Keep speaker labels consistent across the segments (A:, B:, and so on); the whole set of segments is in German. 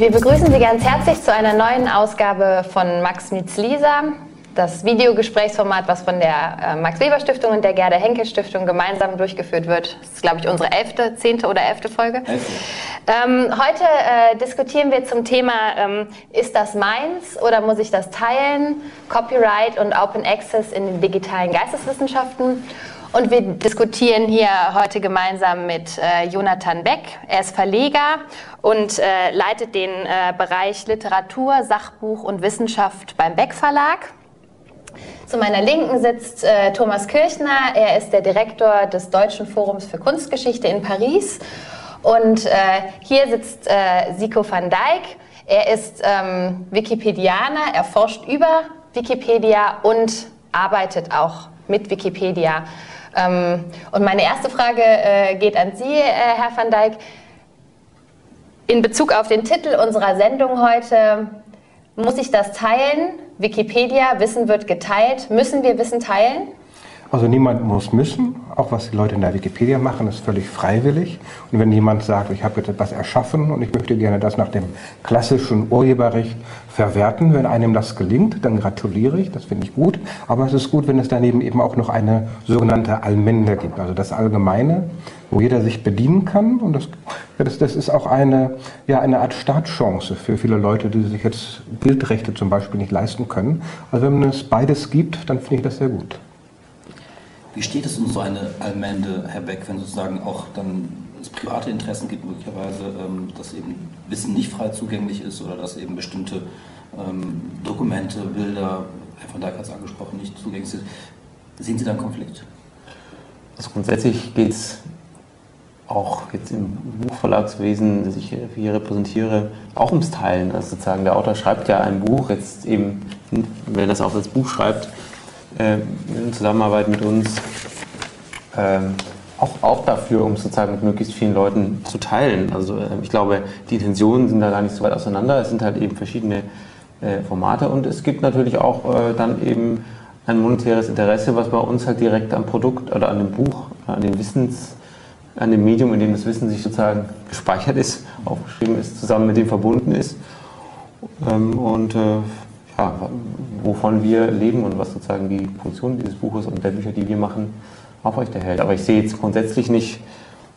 A: Wir begrüßen Sie ganz herzlich zu einer neuen Ausgabe von Max Meets Lisa. Das Videogesprächsformat, was von der äh, Max-Weber-Stiftung und der Gerda Henkel-Stiftung gemeinsam durchgeführt wird. Das ist, glaube ich, unsere elfte, zehnte oder elfte Folge. Ähm, heute äh, diskutieren wir zum Thema, ähm, ist das meins oder muss ich das teilen? Copyright und Open Access in den digitalen Geisteswissenschaften. Und wir diskutieren hier heute gemeinsam mit äh, Jonathan Beck. Er ist Verleger und äh, leitet den äh, Bereich Literatur, Sachbuch und Wissenschaft beim Beck Verlag. Zu meiner Linken sitzt äh, Thomas Kirchner. Er ist der Direktor des Deutschen Forums für Kunstgeschichte in Paris. Und äh, hier sitzt äh, Siko van Dijk. Er ist ähm, Wikipedianer, er forscht über Wikipedia und arbeitet auch mit Wikipedia. Ähm, und meine erste Frage äh, geht an Sie, äh, Herr van Dijk. In Bezug auf den Titel unserer Sendung heute, muss ich das teilen? Wikipedia, Wissen wird geteilt. Müssen wir Wissen teilen?
B: Also niemand muss müssen. Auch was die Leute in der Wikipedia machen, ist völlig freiwillig. Und wenn jemand sagt, ich habe jetzt etwas erschaffen und ich möchte gerne das nach dem klassischen Urheberrecht verwerten, wenn einem das gelingt, dann gratuliere ich, das finde ich gut. Aber es ist gut, wenn es daneben eben auch noch eine sogenannte Allmende gibt, also das Allgemeine, wo jeder sich bedienen kann. Und das, das, das ist auch eine, ja, eine Art Startchance für viele Leute, die sich jetzt Bildrechte zum Beispiel nicht leisten können. Also wenn es beides gibt, dann finde ich das sehr gut.
C: Wie steht es um so eine Allmende, Herr Beck, wenn sozusagen auch dann es private Interessen gibt, möglicherweise, ähm, dass eben Wissen nicht frei zugänglich ist oder dass eben bestimmte ähm, Dokumente, Bilder, Herr von Dijk hat es angesprochen, nicht zugänglich sind. Sehen Sie da einen Konflikt?
D: Also grundsätzlich geht es auch jetzt im Buchverlagswesen, das ich hier repräsentiere, auch ums Teilen. Also sozusagen der Autor schreibt ja ein Buch, jetzt eben, wenn er das auch als Buch schreibt, in Zusammenarbeit mit uns äh, auch, auch dafür, um sozusagen mit möglichst vielen Leuten zu teilen. Also äh, ich glaube, die Intentionen sind da gar nicht so weit auseinander. Es sind halt eben verschiedene äh, Formate und es gibt natürlich auch äh, dann eben ein monetäres Interesse, was bei uns halt direkt am Produkt oder an dem Buch, an dem Wissens, an dem Medium, in dem das Wissen sich sozusagen gespeichert ist, aufgeschrieben ist, zusammen mit dem verbunden ist. Ähm, und äh, ja, wovon wir leben und was sozusagen die Funktion dieses Buches und der Bücher, die wir machen, aufrechterhält. Aber ich sehe jetzt grundsätzlich nicht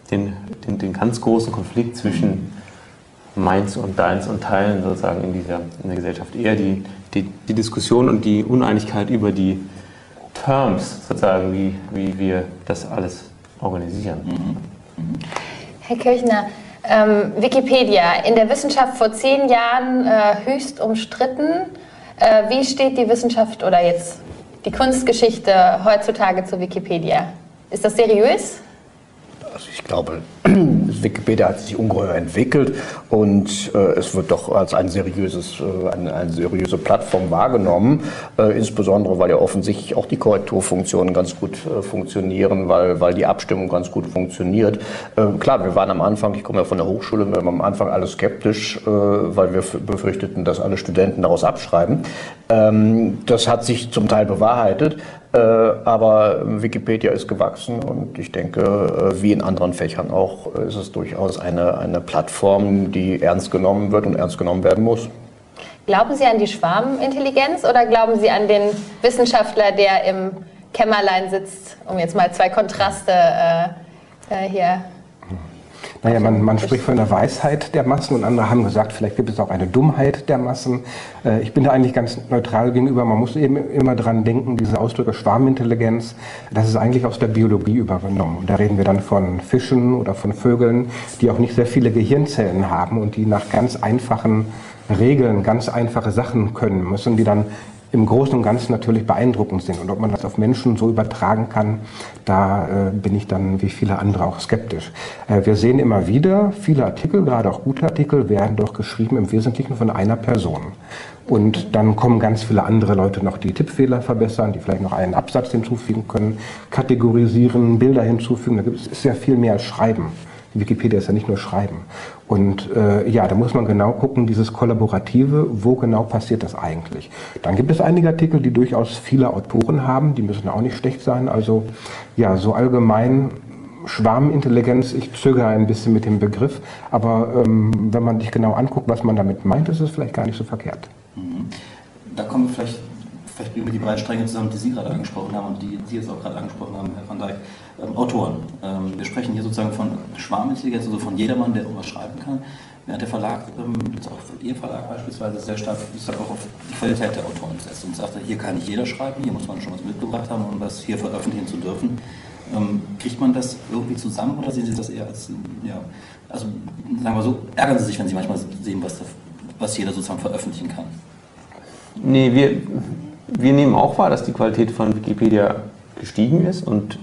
D: den, den, den ganz großen Konflikt zwischen meins und deins und Teilen sozusagen in dieser in der Gesellschaft. Eher die, die, die Diskussion und die Uneinigkeit über die Terms, sozusagen, wie, wie wir das alles organisieren. Mhm.
A: Mhm. Herr Kirchner, ähm, Wikipedia, in der Wissenschaft vor zehn Jahren äh, höchst umstritten. Äh, wie steht die Wissenschaft oder jetzt die Kunstgeschichte heutzutage zu Wikipedia? Ist das seriös?
E: Ich glaube, Wikipedia hat sich ungeheuer entwickelt und äh, es wird doch als ein seriöses, äh, eine, eine, seriöse Plattform wahrgenommen, äh, insbesondere weil ja offensichtlich auch die Korrekturfunktionen ganz gut äh, funktionieren, weil, weil die Abstimmung ganz gut funktioniert. Ähm, klar, wir waren am Anfang, ich komme ja von der Hochschule, wir waren am Anfang alle skeptisch, äh, weil wir befürchteten, dass alle Studenten daraus abschreiben. Ähm, das hat sich zum Teil bewahrheitet. Äh, aber Wikipedia ist gewachsen und ich denke, äh, wie in anderen Fächern auch, auch, ist es durchaus eine, eine Plattform, die ernst genommen wird und ernst genommen werden muss.
A: Glauben Sie an die Schwarmintelligenz oder glauben Sie an den Wissenschaftler, der im Kämmerlein sitzt, um jetzt mal zwei Kontraste äh, äh, hier
B: naja, man, man spricht von der Weisheit der Massen und andere haben gesagt, vielleicht gibt es auch eine Dummheit der Massen. Äh, ich bin da eigentlich ganz neutral gegenüber. Man muss eben immer dran denken, diese Ausdrücke Schwarmintelligenz, das ist eigentlich aus der Biologie übernommen. Und da reden wir dann von Fischen oder von Vögeln, die auch nicht sehr viele Gehirnzellen haben und die nach ganz einfachen Regeln ganz einfache Sachen können müssen, die dann im Großen und Ganzen natürlich beeindruckend sind. Und ob man das auf Menschen so übertragen kann, da äh, bin ich dann wie viele andere auch skeptisch. Äh, wir sehen immer wieder, viele Artikel, gerade auch gute Artikel, werden doch geschrieben im Wesentlichen von einer Person. Und dann kommen ganz viele andere Leute noch, die Tippfehler verbessern, die vielleicht noch einen Absatz hinzufügen können, kategorisieren, Bilder hinzufügen. Da gibt es sehr viel mehr als Schreiben. Wikipedia ist ja nicht nur Schreiben. Und äh, ja, da muss man genau gucken, dieses Kollaborative, wo genau passiert das eigentlich. Dann gibt es einige Artikel, die durchaus viele Autoren haben, die müssen auch nicht schlecht sein. Also ja, so allgemein Schwarmintelligenz, ich zögere ein bisschen mit dem Begriff, aber ähm, wenn man sich genau anguckt, was man damit meint, ist es vielleicht gar nicht so verkehrt.
C: Da kommen wir vielleicht vielleicht wir die beiden Stränge zusammen, die Sie gerade angesprochen haben und die Sie jetzt auch gerade angesprochen haben, Herr van Dijk. Ähm, Autoren. Ähm, wir sprechen hier sozusagen von Schwarmintelligenz, also von jedermann, der irgendwas schreiben kann. Während der Verlag, ähm, jetzt auch Ihr Verlag beispielsweise, sehr stark, stark auch auf die Qualität der Autoren setzt und sagt, hier kann nicht jeder schreiben, hier muss man schon was mitgebracht haben, um das hier veröffentlichen zu dürfen. Ähm, kriegt man das irgendwie zusammen oder sehen Sie das eher als, ja, also sagen wir so, ärgern Sie sich, wenn Sie manchmal sehen, was, was jeder sozusagen veröffentlichen kann?
D: Nee, wir, wir nehmen auch wahr, dass die Qualität von Wikipedia gestiegen ist und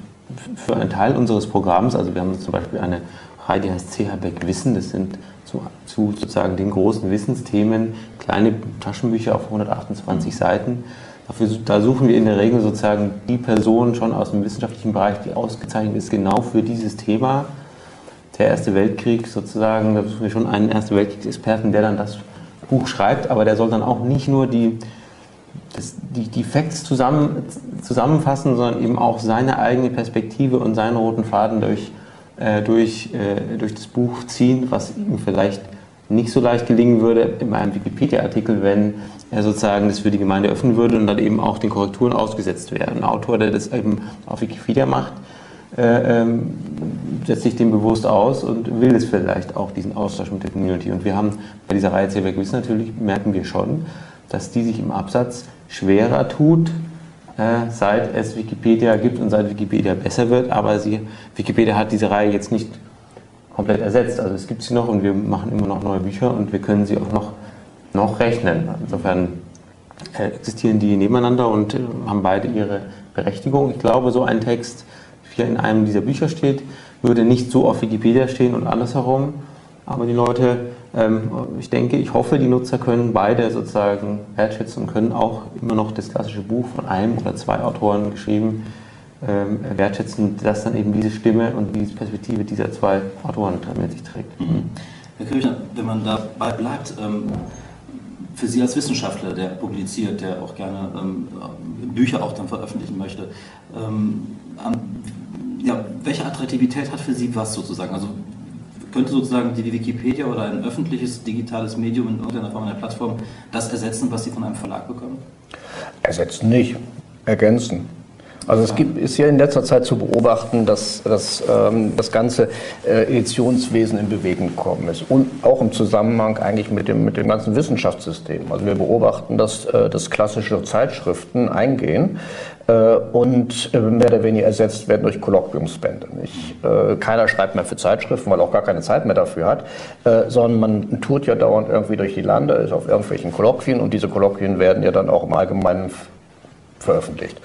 D: für einen Teil unseres Programms, also wir haben zum Beispiel eine Reihe, die heißt CH Beck Wissen, das sind zu, zu, sozusagen den großen Wissensthemen kleine Taschenbücher auf 128 Seiten. Dafür, da suchen wir in der Regel sozusagen die Person schon aus dem wissenschaftlichen Bereich, die ausgezeichnet ist, genau für dieses Thema. Der Erste Weltkrieg sozusagen, da suchen wir schon einen Erste Weltkriegsexperten, der dann das Buch schreibt, aber der soll dann auch nicht nur die das, die, die Facts zusammen, zusammenfassen, sondern eben auch seine eigene Perspektive und seinen roten Faden durch, äh, durch, äh, durch das Buch ziehen, was ihm vielleicht nicht so leicht gelingen würde in einem Wikipedia-Artikel, wenn er sozusagen das für die Gemeinde öffnen würde und dann eben auch den Korrekturen ausgesetzt wäre. Ein Autor, der das eben auf Wikipedia macht, äh, ähm, setzt sich dem bewusst aus und will es vielleicht auch, diesen Austausch mit der Community. Und wir haben bei dieser Reihe CW Quiz natürlich, merken wir schon, dass die sich im Absatz schwerer tut, äh, seit es Wikipedia gibt und seit Wikipedia besser wird. Aber sie, Wikipedia hat diese Reihe jetzt nicht komplett ersetzt. Also es gibt sie noch und wir machen immer noch neue Bücher und wir können sie auch noch, noch rechnen. Insofern äh, existieren die nebeneinander und äh, haben beide ihre Berechtigung. Ich glaube, so ein Text, wie er in einem dieser Bücher steht, würde nicht so auf Wikipedia stehen und andersherum. Aber die Leute ähm, ich denke, ich hoffe, die Nutzer können beide sozusagen wertschätzen und können auch immer noch das klassische Buch von einem oder zwei Autoren geschrieben ähm, wertschätzen, das dann eben diese Stimme und diese Perspektive dieser zwei Autoren mit sich trägt.
C: Mhm. Herr Kirchner, wenn man dabei bleibt, ähm, für Sie als Wissenschaftler, der publiziert, der auch gerne Bücher auch dann veröffentlichen möchte, ja, welche Attraktivität hat für Sie was sozusagen? Also könnte sozusagen die Wikipedia oder ein öffentliches digitales Medium in irgendeiner Form einer Plattform das ersetzen, was Sie von einem Verlag bekommen?
E: Ersetzen nicht, ergänzen. Also es gibt, ist ja in letzter Zeit zu beobachten, dass, dass ähm, das ganze äh, Editionswesen in Bewegung gekommen ist und auch im Zusammenhang eigentlich mit dem, mit dem ganzen Wissenschaftssystem. Also wir beobachten, dass, äh, dass klassische Zeitschriften eingehen äh, und äh, mehr oder weniger ersetzt werden durch Kolloquiumsbände. Äh, keiner schreibt mehr für Zeitschriften, weil auch gar keine Zeit mehr dafür hat, sondern man tut ja dauernd irgendwie durch die Lande, ist auf irgendwelchen Kolloquien und diese Kolloquien werden ja dann auch im Allgemeinen veröffentlicht.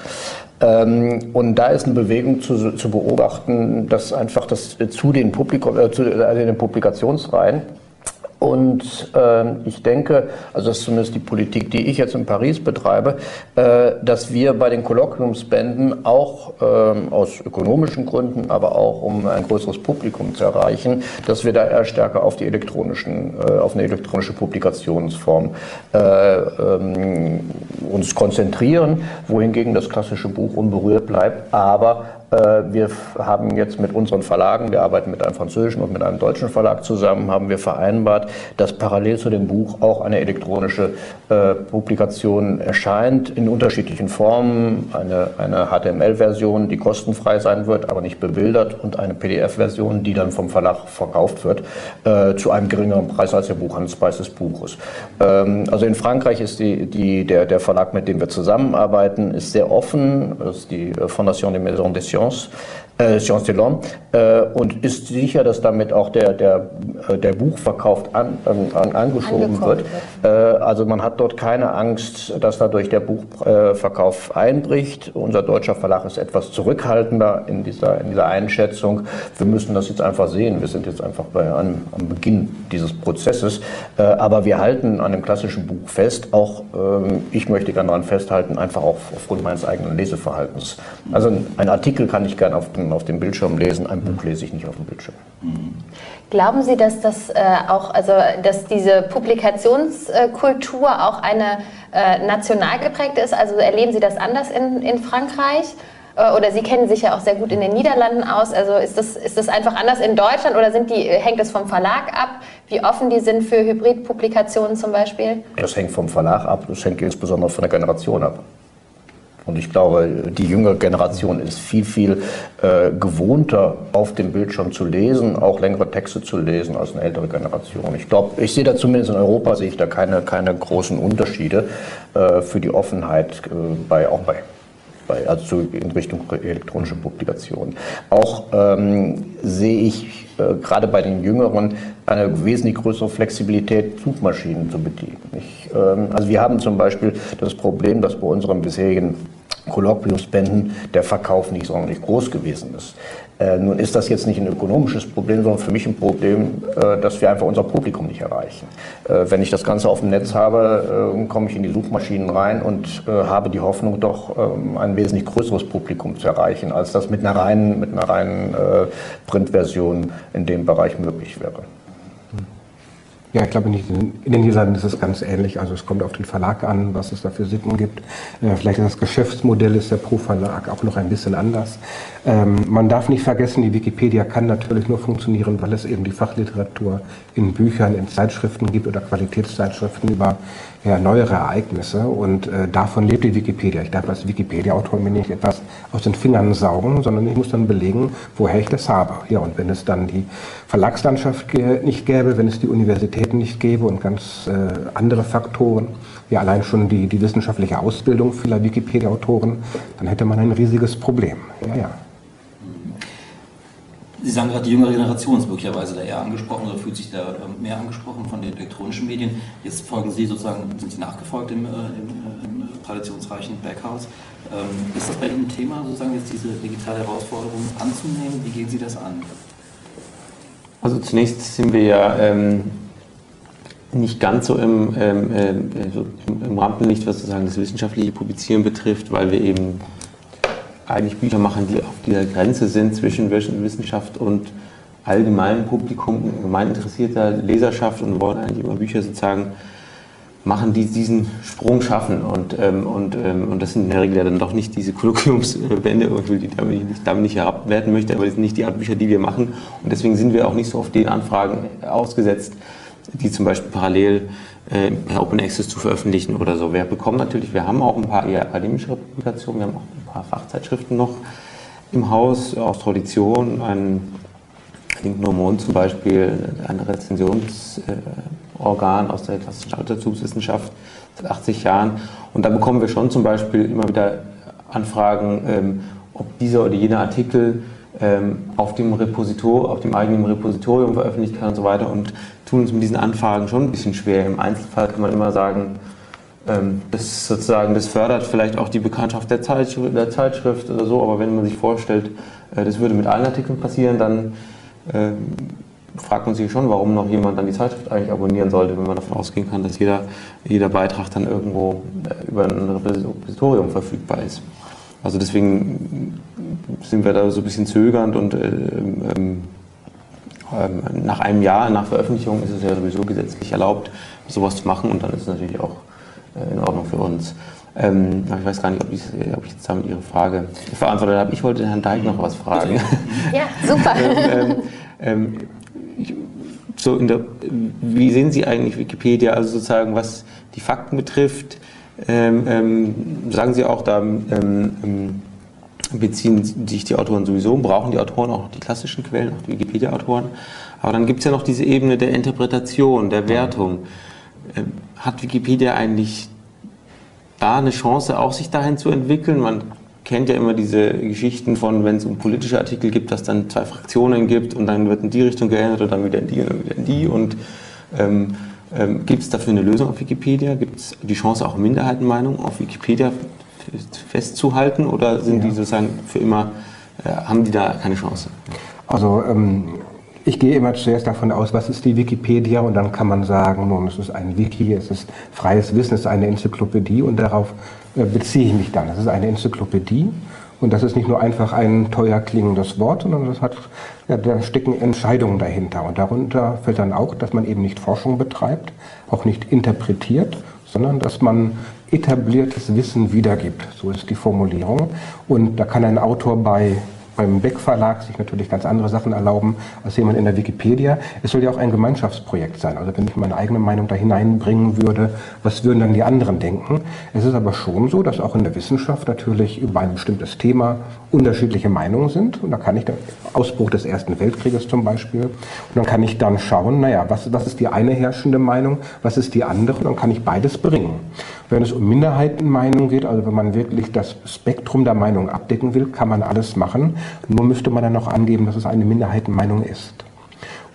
E: Ähm, und da ist eine Bewegung zu, zu beobachten, dass einfach das zu den, Publikum, äh, zu, also den Publikationsreihen und äh, ich denke, also das ist zumindest die Politik, die ich jetzt in Paris betreibe, äh, dass wir bei den Kolloquiumsbänden auch äh, aus ökonomischen Gründen, aber auch um ein größeres Publikum zu erreichen, dass wir da eher stärker auf die elektronischen, äh, auf eine elektronische Publikationsform äh, ähm, uns konzentrieren, wohingegen das klassische Buch unberührt bleibt, aber wir haben jetzt mit unseren Verlagen, wir arbeiten mit einem französischen und mit einem deutschen Verlag zusammen, haben wir vereinbart, dass parallel zu dem Buch auch eine elektronische äh, Publikation erscheint in unterschiedlichen Formen. Eine, eine HTML-Version, die kostenfrei sein wird, aber nicht bebildert und eine PDF-Version, die dann vom Verlag verkauft wird, äh, zu einem geringeren Preis als der Buchhandelspreis des Buches. Ähm, also in Frankreich ist die, die, der, der Verlag, mit dem wir zusammenarbeiten, ist sehr offen. Das ist die Fondation des Maisons des Sciences irmãos äh, Jean Stellon, äh, und ist sicher, dass damit auch der, der, äh, der Buchverkauf an, an, angeschoben wird. Äh, also man hat dort keine Angst, dass dadurch der Buchverkauf einbricht. Unser deutscher Verlag ist etwas zurückhaltender in dieser, in dieser Einschätzung. Wir müssen das jetzt einfach sehen. Wir sind jetzt einfach bei, an, am Beginn dieses Prozesses. Äh, aber wir halten an dem klassischen Buch fest. Auch ähm, ich möchte gerne daran festhalten, einfach auch aufgrund meines eigenen Leseverhaltens. Also ein Artikel kann ich gerne auf den auf dem Bildschirm lesen, ein Buch lese ich nicht auf dem Bildschirm.
A: Glauben Sie, dass das äh, auch, also dass diese Publikationskultur auch eine äh, national geprägte ist? Also erleben Sie das anders in, in Frankreich? Äh, oder Sie kennen sich ja auch sehr gut in den Niederlanden aus. Also ist das, ist das einfach anders in Deutschland oder sind die, hängt es vom Verlag ab, wie offen die sind für Hybridpublikationen zum Beispiel?
E: Das hängt vom Verlag ab, das hängt insbesondere von der Generation ab. Und ich glaube, die jüngere Generation ist viel, viel äh, gewohnter, auf dem Bildschirm zu lesen, auch längere Texte zu lesen als eine ältere Generation. Ich glaube, ich sehe da zumindest in Europa, sehe ich da keine, keine großen Unterschiede äh, für die Offenheit, äh, bei, auch bei bei, also in Richtung elektronische Publikation. Auch ähm, sehe ich äh, gerade bei den Jüngeren eine wesentlich größere Flexibilität, Suchmaschinen zu bedienen. Ich, ähm, also wir haben zum Beispiel das Problem, dass bei unseren bisherigen Kolloquiumsbänden der Verkauf nicht sonderlich groß gewesen ist. Äh, nun ist das jetzt nicht ein ökonomisches Problem, sondern für mich ein Problem, äh, dass wir einfach unser Publikum nicht erreichen. Äh, wenn ich das Ganze auf dem Netz habe, äh, komme ich in die Suchmaschinen rein und äh, habe die Hoffnung, doch ähm, ein wesentlich größeres Publikum zu erreichen, als das mit einer reinen, mit einer reinen äh, Printversion in dem Bereich möglich wäre.
B: Ja, ich glaube, in den Niederlanden ist es ganz ähnlich. Also es kommt auf den Verlag an, was es da für Sitten gibt. Äh, vielleicht ist das Geschäftsmodell ist der Pro-Verlag auch noch ein bisschen anders. Ähm, man darf nicht vergessen, die Wikipedia kann natürlich nur funktionieren, weil es eben die Fachliteratur in Büchern, in Zeitschriften gibt oder Qualitätszeitschriften über ja, neuere Ereignisse. Und äh, davon lebt die Wikipedia. Ich darf als Wikipedia-Autor mir nicht etwas aus den Fingern saugen, sondern ich muss dann belegen, woher ich das habe. Ja, und wenn es dann die Verlagslandschaft nicht gäbe, wenn es die Universitäten nicht gäbe und ganz äh, andere Faktoren, wie allein schon die, die wissenschaftliche Ausbildung vieler Wikipedia-Autoren, dann hätte man ein riesiges Problem. Ja, ja.
C: Sie sagen gerade, die jüngere Generation ist möglicherweise da eher angesprochen oder fühlt sich da ähm, mehr angesprochen von den elektronischen Medien. Jetzt folgen Sie sozusagen, sind Sie nachgefolgt im, äh, im, äh, im traditionsreichen Backhaus. Ähm, ist das bei Ihnen ein Thema, sozusagen jetzt diese digitale Herausforderung anzunehmen? Wie gehen Sie das an?
D: Also zunächst sind wir ja ähm, nicht ganz so im, ähm, äh, im Rampenlicht, was sozusagen das wissenschaftliche Publizieren betrifft, weil wir eben eigentlich Bücher machen, die auf dieser Grenze sind zwischen Wissenschaft und allgemeinem Publikum, gemein interessierter Leserschaft und wollen eigentlich immer Bücher sozusagen machen, die diesen Sprung schaffen. Und, ähm, und, ähm, und das sind in der Regel ja dann doch nicht diese Kolloquiumsbände, ich die damit nicht, damit nicht herabwerten möchte, aber das sind nicht die Art Bücher, die wir machen. Und deswegen sind wir auch nicht so auf den Anfragen ausgesetzt, die zum Beispiel parallel äh, per Open Access zu veröffentlichen oder so. Wir bekommen natürlich, wir haben auch ein paar eher akademische Publikationen, wir haben auch ein paar Fachzeitschriften noch im Haus aus Tradition, ein Link Normon zum Beispiel, ein Rezensionsorgan aus der klassischen Altertumswissenschaft seit 80 Jahren. Und da bekommen wir schon zum Beispiel immer wieder Anfragen, ähm, ob dieser oder jener Artikel auf dem Repositor, auf dem eigenen Repositorium veröffentlicht kann und so weiter und tun uns mit diesen Anfragen schon ein bisschen schwer. Im Einzelfall kann man immer sagen, ähm, das sozusagen, das fördert vielleicht auch die Bekanntschaft der Zeitschrift, der Zeitschrift oder so, aber wenn man sich vorstellt, äh, das würde mit allen Artikeln passieren, dann äh, fragt man sich schon, warum noch jemand dann die Zeitschrift eigentlich abonnieren sollte, wenn man davon ausgehen kann, dass jeder, jeder Beitrag dann irgendwo äh, über ein Repositorium verfügbar ist. Also deswegen sind wir da so ein bisschen zögernd und äh, ähm, ähm, nach einem Jahr nach Veröffentlichung ist es ja sowieso gesetzlich erlaubt, sowas zu machen und dann ist es natürlich auch äh, in Ordnung für uns. Ähm, aber ich weiß gar nicht, ob ich, ob ich jetzt damit Ihre Frage verantwortet habe. Ich wollte Herrn Deig noch was fragen.
A: Ja, super.
D: ähm, ähm, ich, so der, wie sehen Sie eigentlich Wikipedia, also sozusagen was die Fakten betrifft? Ähm, ähm, sagen Sie auch, da ähm, beziehen sich die Autoren sowieso, brauchen die Autoren auch die klassischen Quellen, auch die Wikipedia-Autoren. Aber dann gibt es ja noch diese Ebene der Interpretation, der Wertung. Ähm, hat Wikipedia eigentlich da eine Chance, auch sich dahin zu entwickeln? Man kennt ja immer diese Geschichten von, wenn es um politische Artikel gibt, dass dann zwei Fraktionen gibt und dann wird in die Richtung geändert und dann wieder in die und dann wieder in die. Und ähm, ähm, gibt es dafür eine Lösung auf Wikipedia? Gibt es die Chance, auch Minderheitenmeinungen auf Wikipedia festzuhalten oder sind ja. die sozusagen für immer, äh, haben die da keine Chance?
B: Also ähm, ich gehe immer zuerst davon aus, was ist die Wikipedia und dann kann man sagen, nun, es ist ein Wiki, es ist freies Wissen, es ist eine Enzyklopädie und darauf äh, beziehe ich mich dann. Es ist eine Enzyklopädie und das ist nicht nur einfach ein teuer klingendes Wort, sondern das hat, ja, da stecken Entscheidungen dahinter und darunter fällt dann auch, dass man eben nicht Forschung betreibt, auch nicht interpretiert, sondern dass man etabliertes Wissen wiedergibt. So ist die Formulierung. Und da kann ein Autor bei beim Beck Verlag sich natürlich ganz andere Sachen erlauben als jemand in der Wikipedia. Es soll ja auch ein Gemeinschaftsprojekt sein. Also wenn ich meine eigene Meinung da hineinbringen würde, was würden dann die anderen denken? Es ist aber schon so, dass auch in der Wissenschaft natürlich über ein bestimmtes Thema unterschiedliche Meinungen sind. Und da kann ich, der Ausbruch des Ersten Weltkrieges zum Beispiel, und dann kann ich dann schauen, naja, was, was ist die eine herrschende Meinung, was ist die andere, und dann kann ich beides bringen. Wenn es um Minderheitenmeinungen geht, also wenn man wirklich das Spektrum der Meinung abdecken will, kann man alles machen. Nur müsste man dann noch angeben, dass es eine Minderheitenmeinung ist.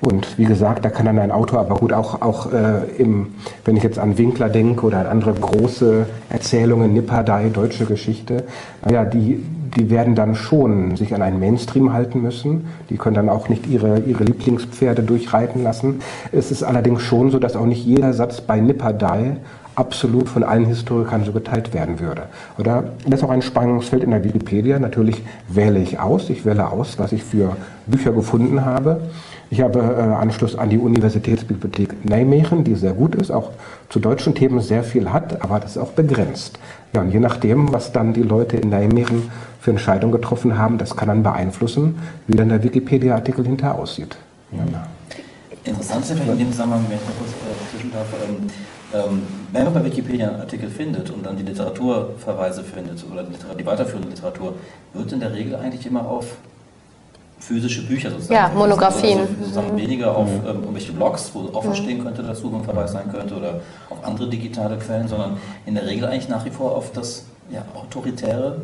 B: Und wie gesagt, da kann dann ein Autor, aber gut, auch, auch äh, im, wenn ich jetzt an Winkler denke oder an andere große Erzählungen, Nipperdai, deutsche Geschichte, naja, die, die werden dann schon sich an einen Mainstream halten müssen. Die können dann auch nicht ihre, ihre Lieblingspferde durchreiten lassen. Es ist allerdings schon so, dass auch nicht jeder Satz bei Nipperdai absolut von allen Historikern so geteilt werden würde. Oder das ist auch ein Spannungsfeld in der Wikipedia. Natürlich wähle ich aus. Ich wähle aus, was ich für Bücher gefunden habe. Ich habe äh, Anschluss an die Universitätsbibliothek Nijmegen, die sehr gut ist, auch zu deutschen Themen sehr viel hat, aber das ist auch begrenzt. Ja, und je nachdem, was dann die Leute in Nijmegen für Entscheidungen getroffen haben, das kann dann beeinflussen, wie dann der Wikipedia-Artikel hinterher aussieht. Ja.
C: Interessant ist vielleicht in dem Zusammenhang, wenn ich kurz äh, zwischen darf, ähm, ähm, wenn man bei Wikipedia einen Artikel findet und dann die Literaturverweise findet oder die weiterführende Literatur, wird in der Regel eigentlich immer auf physische Bücher sozusagen.
A: Ja, Monographien. Also
C: sozusagen weniger auf ähm, irgendwelche Blogs, wo auch stehen könnte dazu, wo ein Verweis sein könnte, oder auf andere digitale Quellen, sondern in der Regel eigentlich nach wie vor auf das ja, autoritäre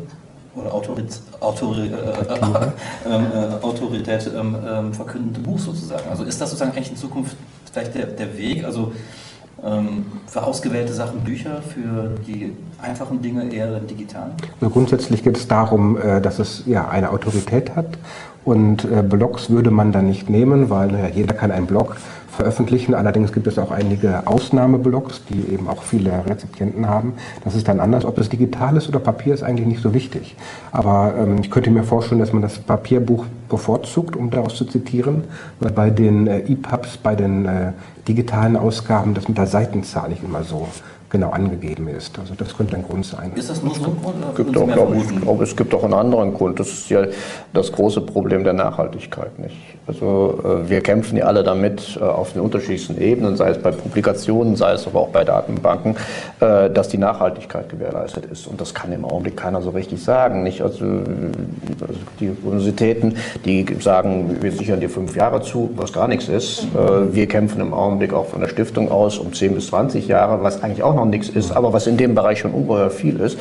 C: oder Autorit, Autori, äh, äh, äh, Autorität ähm, ähm, verkündende Buch sozusagen. Also ist das sozusagen eigentlich in Zukunft vielleicht der, der Weg? Also ähm, für ausgewählte Sachen Bücher, für die einfachen Dinge eher digital?
B: Also grundsätzlich geht es darum, äh, dass es ja eine Autorität hat und äh, Blogs würde man dann nicht nehmen, weil ja, jeder kann einen Blog veröffentlichen. Allerdings gibt es auch einige Ausnahmeblogs, die eben auch viele Rezipienten haben. Das ist dann anders. Ob es digital ist oder Papier, ist eigentlich nicht so wichtig. Aber ähm, ich könnte mir vorstellen, dass man das Papierbuch bevorzugt, um daraus zu zitieren, weil bei den äh, EPUBs, bei den äh, digitalen Ausgaben, das mit der Seitenzahl nicht immer so genau angegeben ist. Also das könnte ein Grund sein.
E: Ist das nur so ein Grund? Oder gibt auch, glaube ich, glaube, es gibt auch einen anderen Grund. Das ist ja das große Problem der Nachhaltigkeit. Nicht? Also äh, wir kämpfen ja alle damit äh, auf den unterschiedlichsten Ebenen, sei es bei Publikationen, sei es aber auch bei Datenbanken, äh, dass die Nachhaltigkeit gewährleistet ist. Und das kann im Augenblick keiner so richtig sagen. Nicht? Also, also die Universitäten, die sagen, wir sichern dir fünf Jahre zu, was gar nichts ist. Wir kämpfen im Augenblick auch von der Stiftung aus um 10 bis 20 Jahre, was eigentlich auch noch nichts ist, aber was in dem Bereich schon ungeheuer viel ist.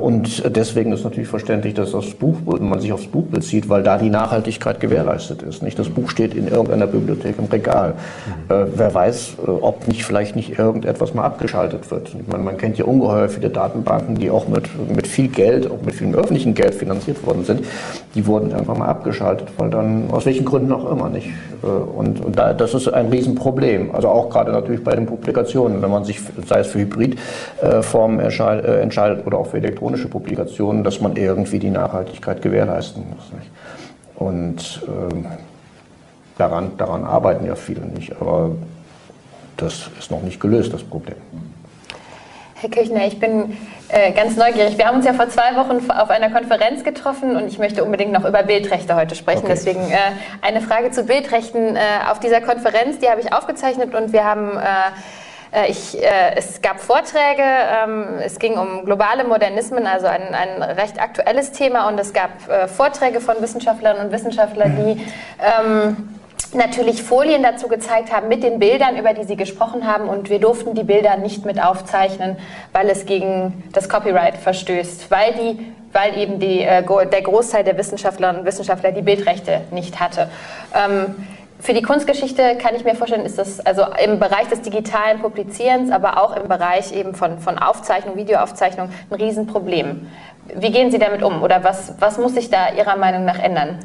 E: Und deswegen ist natürlich verständlich, dass das Buch, man sich aufs Buch bezieht, weil da die Nachhaltigkeit gewährleistet ist nicht. Das Buch steht in irgendeiner Bibliothek im Regal. Mhm. Äh, wer weiß, äh, ob nicht vielleicht nicht irgendetwas mal abgeschaltet wird. Meine, man kennt ja ungeheuer viele Datenbanken, die auch mit, mit viel Geld, auch mit viel öffentlichem Geld finanziert worden sind. Die wurden irgendwann mal abgeschaltet, weil dann, aus welchen Gründen auch immer nicht. Äh, und, und da, das ist ein Riesenproblem. Also auch gerade natürlich bei den Publikationen, wenn man sich, sei es für Hybridformen äh, entscheidet oder auch für elektronische Publikationen, dass man irgendwie die Nachhaltigkeit gewährleisten muss. Nicht? Und äh, Daran, daran arbeiten ja viele nicht, aber das ist noch nicht gelöst, das Problem.
A: Herr Kirchner, ich bin äh, ganz neugierig. Wir haben uns ja vor zwei Wochen auf einer Konferenz getroffen und ich möchte unbedingt noch über Bildrechte heute sprechen. Okay. Deswegen äh, eine Frage zu Bildrechten äh, auf dieser Konferenz, die habe ich aufgezeichnet und wir haben äh, äh, ich, äh, es gab Vorträge, ähm, es ging um globale Modernismen, also ein, ein recht aktuelles Thema und es gab Vorträge von Wissenschaftlerinnen und Wissenschaftlern, die ähm, natürlich Folien dazu gezeigt haben mit den Bildern, über die Sie gesprochen haben. Und wir durften die Bilder nicht mit aufzeichnen, weil es gegen das Copyright verstößt, weil, die, weil eben die, äh, der Großteil der Wissenschaftlerinnen und Wissenschaftler die Bildrechte nicht hatte. Ähm, für die Kunstgeschichte kann ich mir vorstellen, ist das also im Bereich des digitalen Publizierens, aber auch im Bereich eben von, von Aufzeichnung, Videoaufzeichnung ein Riesenproblem. Wie gehen Sie damit um oder was, was muss sich da Ihrer Meinung nach ändern?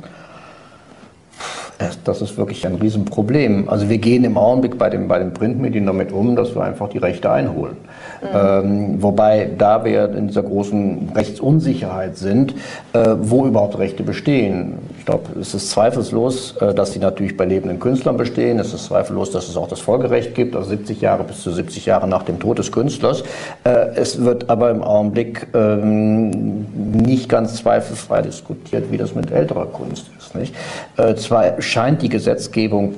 E: Das ist wirklich ein Riesenproblem. Also wir gehen im Augenblick bei, dem, bei den Printmedien damit um, dass wir einfach die Rechte einholen. Mhm. Ähm, wobei da wir in dieser großen Rechtsunsicherheit sind, äh, wo überhaupt Rechte bestehen. Ich glaube, es ist zweifellos, äh, dass sie natürlich bei lebenden Künstlern bestehen. Es ist zweifellos, dass es auch das Folgerecht gibt, also 70 Jahre bis zu 70 Jahre nach dem Tod des Künstlers. Äh, es wird aber im Augenblick ähm, nicht ganz zweifelsfrei diskutiert, wie das mit älterer Kunst ist. Nicht? Äh, zwar scheint die Gesetzgebung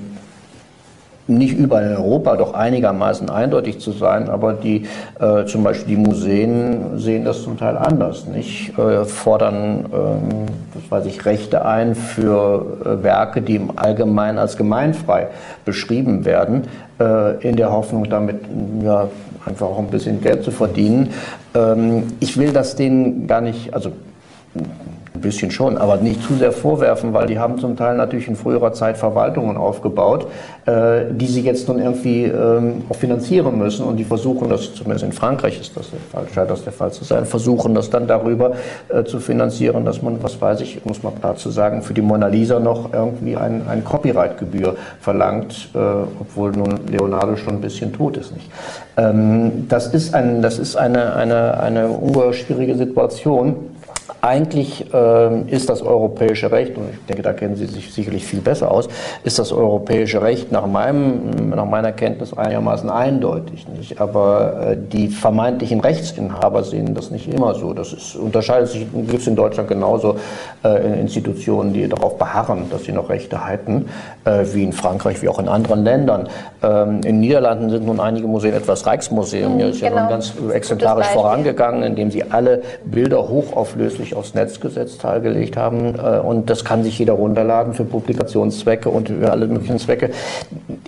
E: nicht überall in Europa doch einigermaßen eindeutig zu sein, aber die äh, zum Beispiel die Museen sehen das zum Teil anders, nicht? Äh, fordern, ähm, was weiß ich, Rechte ein für äh, Werke, die im Allgemeinen als gemeinfrei beschrieben werden, äh, in der Hoffnung, damit ja einfach auch ein bisschen Geld zu verdienen. Ähm, ich will das denen gar nicht, also ein bisschen schon, aber nicht zu sehr vorwerfen, weil die haben zum Teil natürlich in früherer Zeit Verwaltungen aufgebaut, äh, die sie jetzt nun irgendwie ähm, auch finanzieren müssen und die versuchen das, zumindest in Frankreich ist das der Fall, scheint das der Fall zu sein, versuchen das dann darüber äh, zu finanzieren, dass man, was weiß ich, muss man dazu sagen, für die Mona Lisa noch irgendwie ein, ein Copyright-Gebühr verlangt, äh, obwohl nun Leonardo schon ein bisschen tot ist, nicht? Ähm, das ist, ein, das ist eine, eine, eine ungeheuer schwierige Situation eigentlich ähm, ist das europäische Recht, und ich denke, da kennen Sie sich sicherlich viel besser aus, ist das europäische Recht nach, meinem, nach meiner Kenntnis einigermaßen eindeutig. Nicht? Aber äh, die vermeintlichen Rechtsinhaber sehen das nicht immer so. Das ist, unterscheidet sich, gibt es in Deutschland genauso äh, Institutionen, die darauf beharren, dass sie noch Rechte halten, äh, wie in Frankreich, wie auch in anderen Ländern. Ähm, in Niederlanden sind nun einige Museen, etwas Reichsmuseum, mhm, ist genau. ja nun ganz exemplarisch vorangegangen, indem sie alle Bilder hochauflöslich aufs Netz gesetzt, teilgelegt haben. Äh, und das kann sich jeder runterladen für Publikationszwecke und für alle möglichen Zwecke.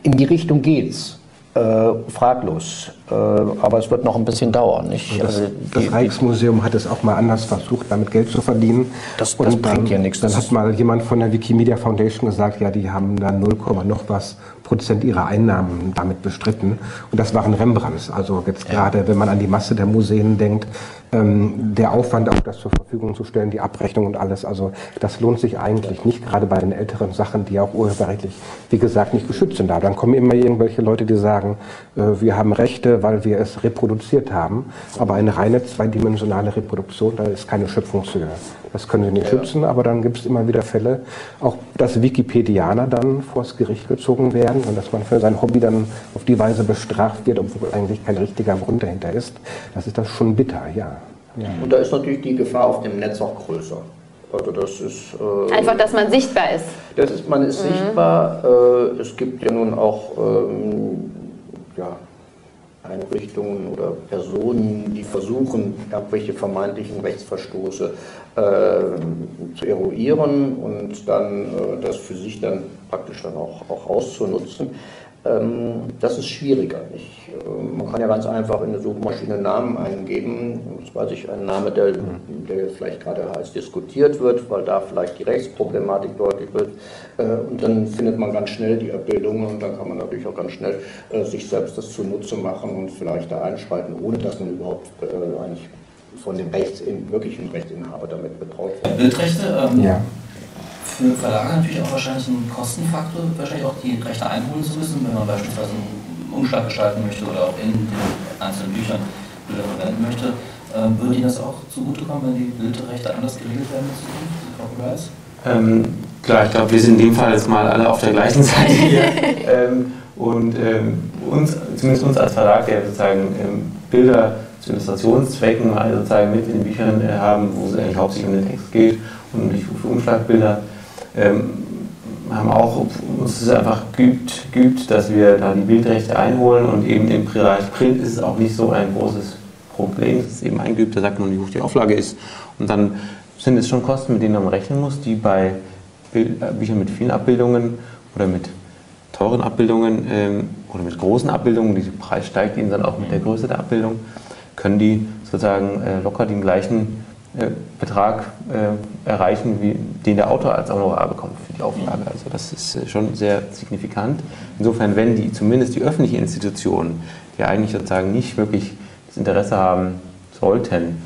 E: In die Richtung geht's. Äh, fraglos. Äh, aber es wird noch ein bisschen dauern. Nicht?
B: Das, also das Rijksmuseum hat es auch mal anders versucht, damit Geld zu verdienen.
E: Das, das bringt ja nichts.
B: Dann hat mal jemand von der Wikimedia Foundation gesagt, ja, die haben da 0, noch was Prozent ihrer Einnahmen damit bestritten. Und das waren Rembrandts. Also jetzt gerade, wenn man an die Masse der Museen denkt, ähm, der Aufwand, auch das zur Verfügung zu stellen, die Abrechnung und alles. Also das lohnt sich eigentlich nicht, gerade bei den älteren Sachen, die auch urheberrechtlich, wie gesagt, nicht geschützt sind. Da dann kommen immer irgendwelche Leute, die sagen, äh, wir haben Rechte, weil wir es reproduziert haben. Aber eine reine zweidimensionale Reproduktion, da ist keine Schöpfungshöhe. Das können sie nicht ja. schützen, aber dann gibt es immer wieder Fälle, auch dass Wikipedianer dann vors Gericht gezogen werden und dass man für sein Hobby dann auf die Weise bestraft wird, obwohl eigentlich kein richtiger Grund dahinter ist. Das ist das schon bitter, ja.
E: ja. Und da ist natürlich die Gefahr auf dem Netz auch größer.
A: Also das ist, äh, Einfach, dass man sichtbar ist.
E: Das ist man ist mhm. sichtbar. Äh, es gibt ja nun auch ähm, ja, Einrichtungen oder Personen, die versuchen, irgendwelche vermeintlichen Rechtsverstoße äh, zu eruieren und dann äh, das für sich dann praktisch dann auch, auch auszunutzen. Ähm, das ist schwieriger. Ich, äh, man kann ja ganz einfach in der Suchmaschine Namen eingeben. Das weiß ich, ein Name, der, der vielleicht gerade heiß diskutiert wird, weil da vielleicht die Rechtsproblematik deutlich wird. Äh, und dann findet man ganz schnell die Abbildungen und dann kann man natürlich auch ganz schnell äh, sich selbst das zunutze machen und vielleicht da einschreiten, ohne dass man überhaupt eigentlich von dem Rechtsin wirklichen Rechtsinhaber damit betraut wird.
C: Bildrechte? Ähm, ja für Verlage natürlich auch wahrscheinlich ein Kostenfaktor, wahrscheinlich auch die Rechte einholen zu müssen, wenn man beispielsweise einen Umschlag gestalten möchte oder auch in den einzelnen Büchern Bilder verwenden möchte. Ähm, würde Ihnen das auch zugutekommen, wenn die Bildrechte anders geregelt werden Zukunft, die Copyrights?
D: Ähm, klar, ich glaube, wir sind in dem Fall jetzt mal alle auf der gleichen Seite hier. ähm, Und ähm, uns, zumindest uns als Verlag, der sozusagen ähm, Bilder zu Illustrationszwecken mal sozusagen mit in den Büchern äh, haben, wo es eigentlich hauptsächlich um den Text geht und nicht für Umschlagbilder, ähm, haben auch uns es einfach geübt, geübt, dass wir da die Bildrechte einholen und eben im Bereich Print ist es auch nicht so ein großes Problem. Es ist eben eingeübt, da sagt man, wie hoch die Auflage ist. Und dann sind es schon Kosten, mit denen man rechnen muss, die bei äh, Büchern mit vielen Abbildungen oder mit teuren Abbildungen ähm, oder mit großen Abbildungen, dieser Preis steigt ihnen dann auch mit der Größe der Abbildung, können die sozusagen äh, locker den gleichen Betrag äh, erreichen, wie den der Autor als Honorar bekommt für die Auflage. Also das ist äh, schon sehr signifikant. Insofern, wenn die zumindest die öffentlichen Institutionen, die eigentlich sozusagen nicht wirklich das Interesse haben sollten,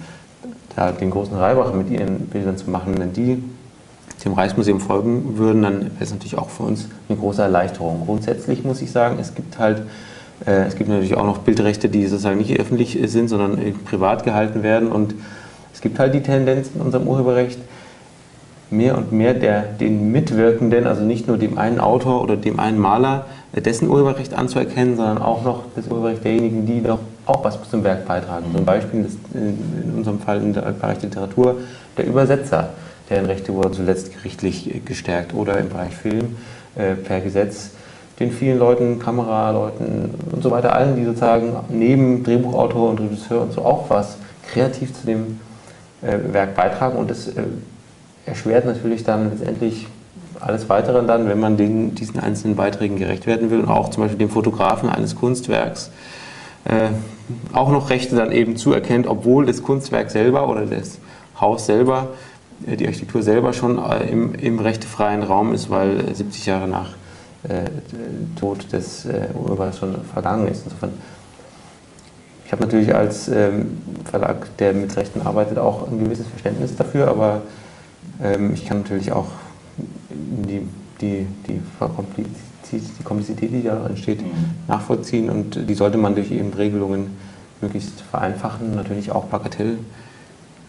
D: da den großen Reibach mit ihren Bildern zu machen, wenn die dem Reichsmuseum folgen würden, dann wäre es natürlich auch für uns eine große Erleichterung. Grundsätzlich muss ich sagen, es gibt halt, äh, es gibt natürlich auch noch Bildrechte, die sozusagen nicht öffentlich sind, sondern privat gehalten werden. Und es gibt halt die Tendenz in unserem Urheberrecht, mehr und mehr der, den Mitwirkenden, also nicht nur dem einen Autor oder dem einen Maler, äh, dessen Urheberrecht anzuerkennen, sondern auch noch das Urheberrecht derjenigen, die doch auch was zum Werk beitragen. Zum Beispiel ist in unserem Fall im Bereich Literatur der Übersetzer deren Rechte wurden zuletzt gerichtlich gestärkt oder im Bereich Film äh, per Gesetz den vielen Leuten, Kameraleuten und so weiter, allen, die sozusagen neben Drehbuchautor und Regisseur und so auch was kreativ zu dem äh, Werk beitragen und das äh, erschwert natürlich dann letztendlich alles Weitere dann, wenn man den, diesen einzelnen Beiträgen gerecht werden will und auch zum Beispiel dem Fotografen eines Kunstwerks äh, auch noch Rechte dann eben zuerkennt, obwohl das Kunstwerk selber oder das Haus selber äh, die Architektur selber schon äh, im, im rechtefreien Raum ist, weil 70 Jahre nach äh, Tod des äh, Urhebers schon vergangen ist. Insofern, ich habe natürlich als ähm, Verlag, der mit Rechten arbeitet, auch ein gewisses Verständnis dafür, aber ähm, ich kann natürlich auch die, die, die, die Komplexität, die da entsteht, mhm. nachvollziehen und die sollte man durch eben Regelungen möglichst vereinfachen, natürlich auch Bagatell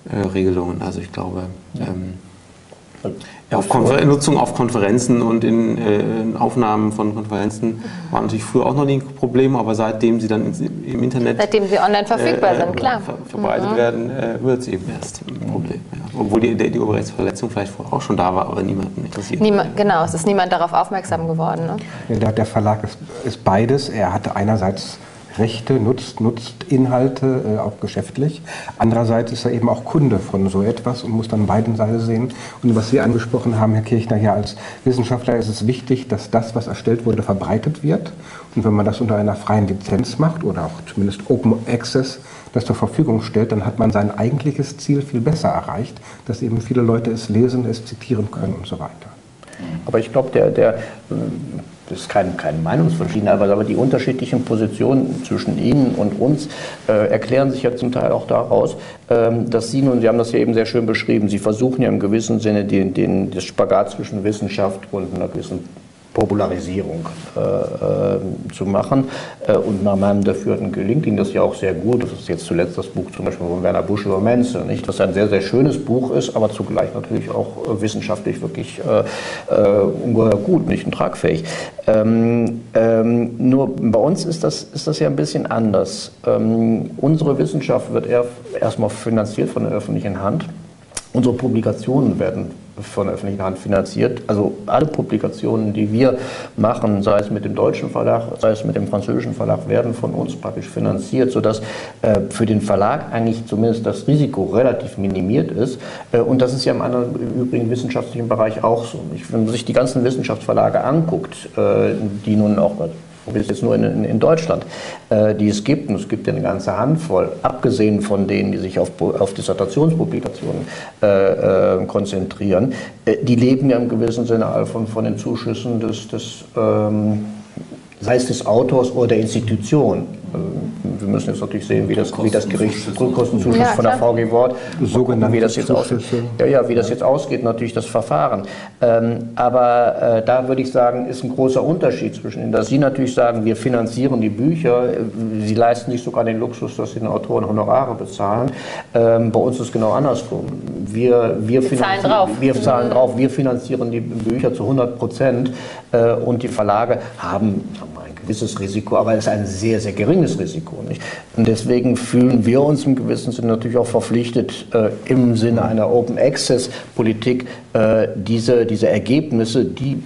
D: äh, Regelungen. Also ich glaube, ähm, auf Nutzung auf Konferenzen und in, äh, in, Aufnahmen von Konferenzen war natürlich früher auch noch nie ein Problem, aber seitdem sie dann im Internet
A: seitdem sie online verfügbar äh, sind, klar,
D: ver verbreitet mhm. werden, äh, wird es eben erst ein Problem. Ja. Obwohl die, die, Urheberrechtsverletzung vielleicht vorher auch schon da war, aber niemanden interessiert.
A: Niemand, genau, es ist niemand darauf aufmerksam geworden. Ne?
B: Ja, der, der Verlag ist, ist beides. Er hatte einerseits Rechte, nutzt, nutzt Inhalte, äh, auch geschäftlich. Andererseits ist er eben auch Kunde von so etwas und muss dann beiden Seiten sehen. Und was Sie angesprochen haben, Herr Kirchner, ja als Wissenschaftler ist es wichtig, dass das, was erstellt wurde, verbreitet wird. Und wenn man das unter einer freien Lizenz macht oder auch zumindest Open Access das zur Verfügung stellt, dann hat man sein eigentliches Ziel viel besser erreicht, dass eben viele Leute es lesen, es zitieren können und so weiter.
E: Aber ich glaube, der, der das ist kein, keine Meinungsverschiedenheit, aber die unterschiedlichen Positionen zwischen Ihnen und uns äh, erklären sich ja zum Teil auch daraus, ähm, dass Sie nun, Sie haben das ja eben sehr schön beschrieben, Sie versuchen ja im gewissen Sinne den, den, das Spagat zwischen Wissenschaft und einer gewissen Popularisierung äh, äh, zu machen. Äh, und nach meinem Dafürhalten gelingt Ihnen das ja auch sehr gut. Das ist jetzt zuletzt das Buch zum Beispiel von Werner Busch über Menze, nicht? das ein sehr, sehr schönes Buch ist, aber zugleich natürlich auch äh, wissenschaftlich wirklich ungeheuer gut, nicht und tragfähig. Ähm, ähm, nur bei uns ist das, ist das ja ein bisschen anders. Ähm, unsere Wissenschaft wird eher erstmal finanziert von der öffentlichen Hand. Unsere Publikationen werden von der öffentlichen Hand finanziert. Also alle Publikationen, die wir machen, sei es mit dem deutschen Verlag, sei es mit dem französischen Verlag, werden von uns praktisch finanziert, sodass äh, für den Verlag eigentlich zumindest das Risiko relativ minimiert ist. Äh, und das ist ja im anderen übrigen wissenschaftlichen Bereich auch so. Ich, wenn man sich die ganzen Wissenschaftsverlage anguckt, äh, die nun auch probiere es jetzt nur in, in, in Deutschland, äh, die es gibt, und es gibt ja eine ganze Handvoll, abgesehen von denen, die sich auf, auf Dissertationspublikationen äh, äh, konzentrieren, äh, die leben ja im gewissen Sinne von, von den Zuschüssen des, des ähm, sei es des Autors oder der Institution. Also, wir müssen jetzt natürlich sehen, wie das, wie das Gericht Rückkostenzuschuss ja, von der VG Wort,
B: sogenannte
E: wie das jetzt ausgeht. Ja, ja, wie das jetzt ausgeht, natürlich das Verfahren. Ähm, aber äh, da würde ich sagen, ist ein großer Unterschied zwischen ihnen, dass Sie natürlich sagen, wir finanzieren die Bücher, Sie leisten nicht sogar den Luxus, dass Sie den Autoren Honorare bezahlen. Ähm, bei uns ist es genau andersrum. Wir, wir, wir zahlen drauf. Wir zahlen mhm. drauf, wir finanzieren die Bücher zu 100 Prozent äh, und die Verlage haben gewisses Risiko, aber es ist ein sehr, sehr geringes Risiko. Nicht? Und deswegen fühlen wir uns im gewissen Sinne natürlich auch verpflichtet, äh, im Sinne einer Open Access Politik äh, diese, diese Ergebnisse, die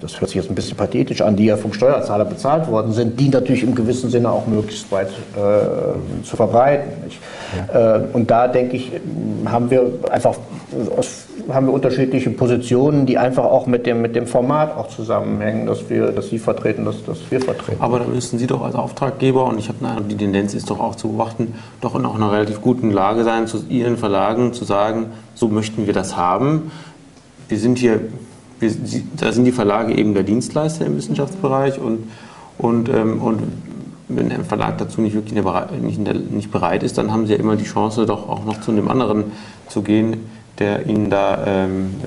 E: das hört sich jetzt ein bisschen pathetisch an, die ja vom Steuerzahler bezahlt worden sind, die natürlich im gewissen Sinne auch möglichst weit äh, zu verbreiten. Ja. Äh, und da denke ich, haben wir einfach haben wir unterschiedliche Positionen, die einfach auch mit dem, mit dem Format auch zusammenhängen, dass wir, dass Sie vertreten, dass, dass wir vertreten.
D: Aber da müssten Sie doch als Auftraggeber, und ich habe die Tendenz ist doch auch zu beobachten, doch in auch einer relativ guten Lage sein, zu Ihren Verlagen zu sagen, so möchten wir das haben. Wir sind hier wir, da sind die Verlage eben der Dienstleister im Wissenschaftsbereich und, und, ähm, und wenn ein Verlag dazu nicht wirklich nicht, nicht, bereit ist, dann haben sie ja immer die Chance, doch auch noch zu einem anderen zu gehen, der ihnen da ähm, äh,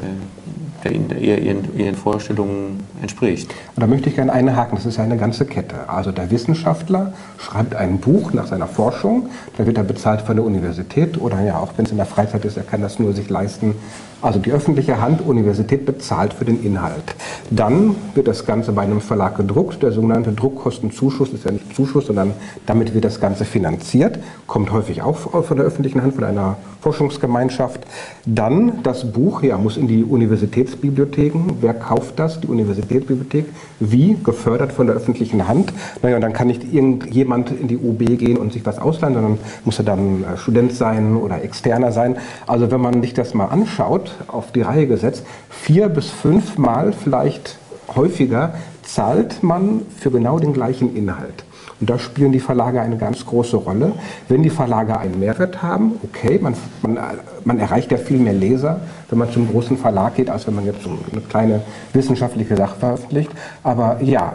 D: der ihnen eher ihren, ihren, Vorstellungen entspricht.
B: Und da möchte ich gerne einhaken, das ist ja eine ganze Kette. Also der Wissenschaftler schreibt ein Buch nach seiner Forschung, da wird er bezahlt von der Universität oder ja auch wenn es in der Freizeit ist, er kann das nur sich leisten, also die öffentliche Hand, Universität, bezahlt für den Inhalt. Dann wird das Ganze bei einem Verlag gedruckt. Der sogenannte Druckkostenzuschuss ist ja nicht Zuschuss, sondern damit wird das Ganze finanziert. Kommt häufig auch von der öffentlichen Hand, von einer Forschungsgemeinschaft. Dann das Buch, ja, muss in die Universitätsbibliotheken. Wer kauft das? Die Universitätsbibliothek. Wie? Gefördert von der öffentlichen Hand. Naja, und dann kann nicht irgendjemand in die UB gehen und sich was ausleihen, sondern muss er dann äh, Student sein oder Externer sein. Also wenn man sich das mal anschaut, auf die Reihe gesetzt, vier bis fünfmal vielleicht häufiger zahlt man für genau den gleichen Inhalt. Und da spielen die Verlage eine ganz große Rolle. Wenn die Verlage einen Mehrwert haben, okay, man, man, man erreicht ja viel mehr Leser, wenn man zum großen Verlag geht, als wenn man jetzt eine kleine wissenschaftliche Sache veröffentlicht. Aber ja,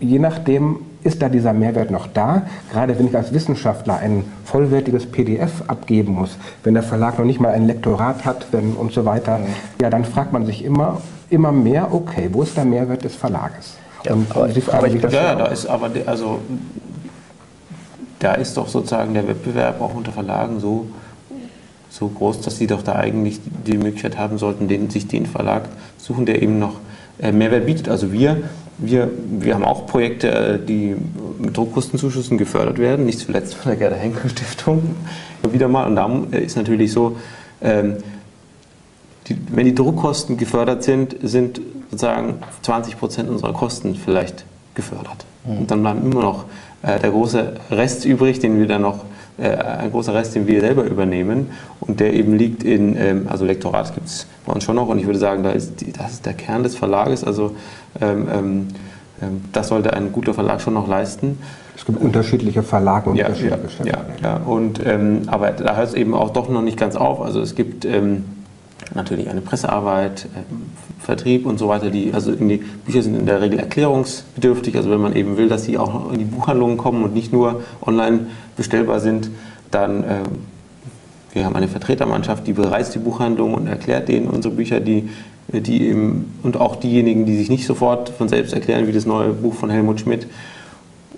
B: je nachdem ist da dieser Mehrwert noch da. Gerade wenn ich als Wissenschaftler ein vollwertiges PDF abgeben muss, wenn der Verlag noch nicht mal ein Lektorat hat wenn, und so weiter, ja, dann fragt man sich immer, immer mehr, okay, wo ist der Mehrwert des Verlages?
D: Ja, aber, ja, ist also, da ist doch sozusagen der Wettbewerb auch unter Verlagen so, so groß, dass sie doch da eigentlich die Möglichkeit haben sollten, den, sich den Verlag suchen, der eben noch äh, Mehrwert bietet. Also wir, wir, wir haben auch Projekte, äh, die mit Druckkostenzuschüssen gefördert werden, nicht zuletzt von der Gerda Henkel Stiftung wieder mal. Und da ist natürlich so, ähm, die, wenn die Druckkosten gefördert sind, sind sozusagen 20 Prozent unserer Kosten vielleicht gefördert. Mhm. Und dann bleibt immer noch äh, der große Rest übrig, den wir dann noch, äh, ein großer Rest, den wir selber übernehmen und der eben liegt in, ähm, also Lektorat gibt es bei uns schon noch und ich würde sagen, da ist die, das ist der Kern des Verlages, also ähm, ähm, ähm das sollte ein guter Verlag schon noch leisten.
B: Es gibt unterschiedliche Verlage und
D: ja,
B: unterschiedliche
D: ja. Ja, ja. Und, ähm, aber da hört es eben auch doch noch nicht ganz auf. Also es gibt ähm, natürlich eine Pressearbeit, äh, Vertrieb und so weiter. Die, also die Bücher sind in der Regel erklärungsbedürftig. Also wenn man eben will, dass sie auch in die Buchhandlungen kommen und nicht nur online bestellbar sind, dann äh, wir haben eine Vertretermannschaft, die bereist die Buchhandlung und erklärt denen unsere Bücher, die, die eben, und auch diejenigen, die sich nicht sofort von selbst erklären, wie das neue Buch von Helmut Schmidt.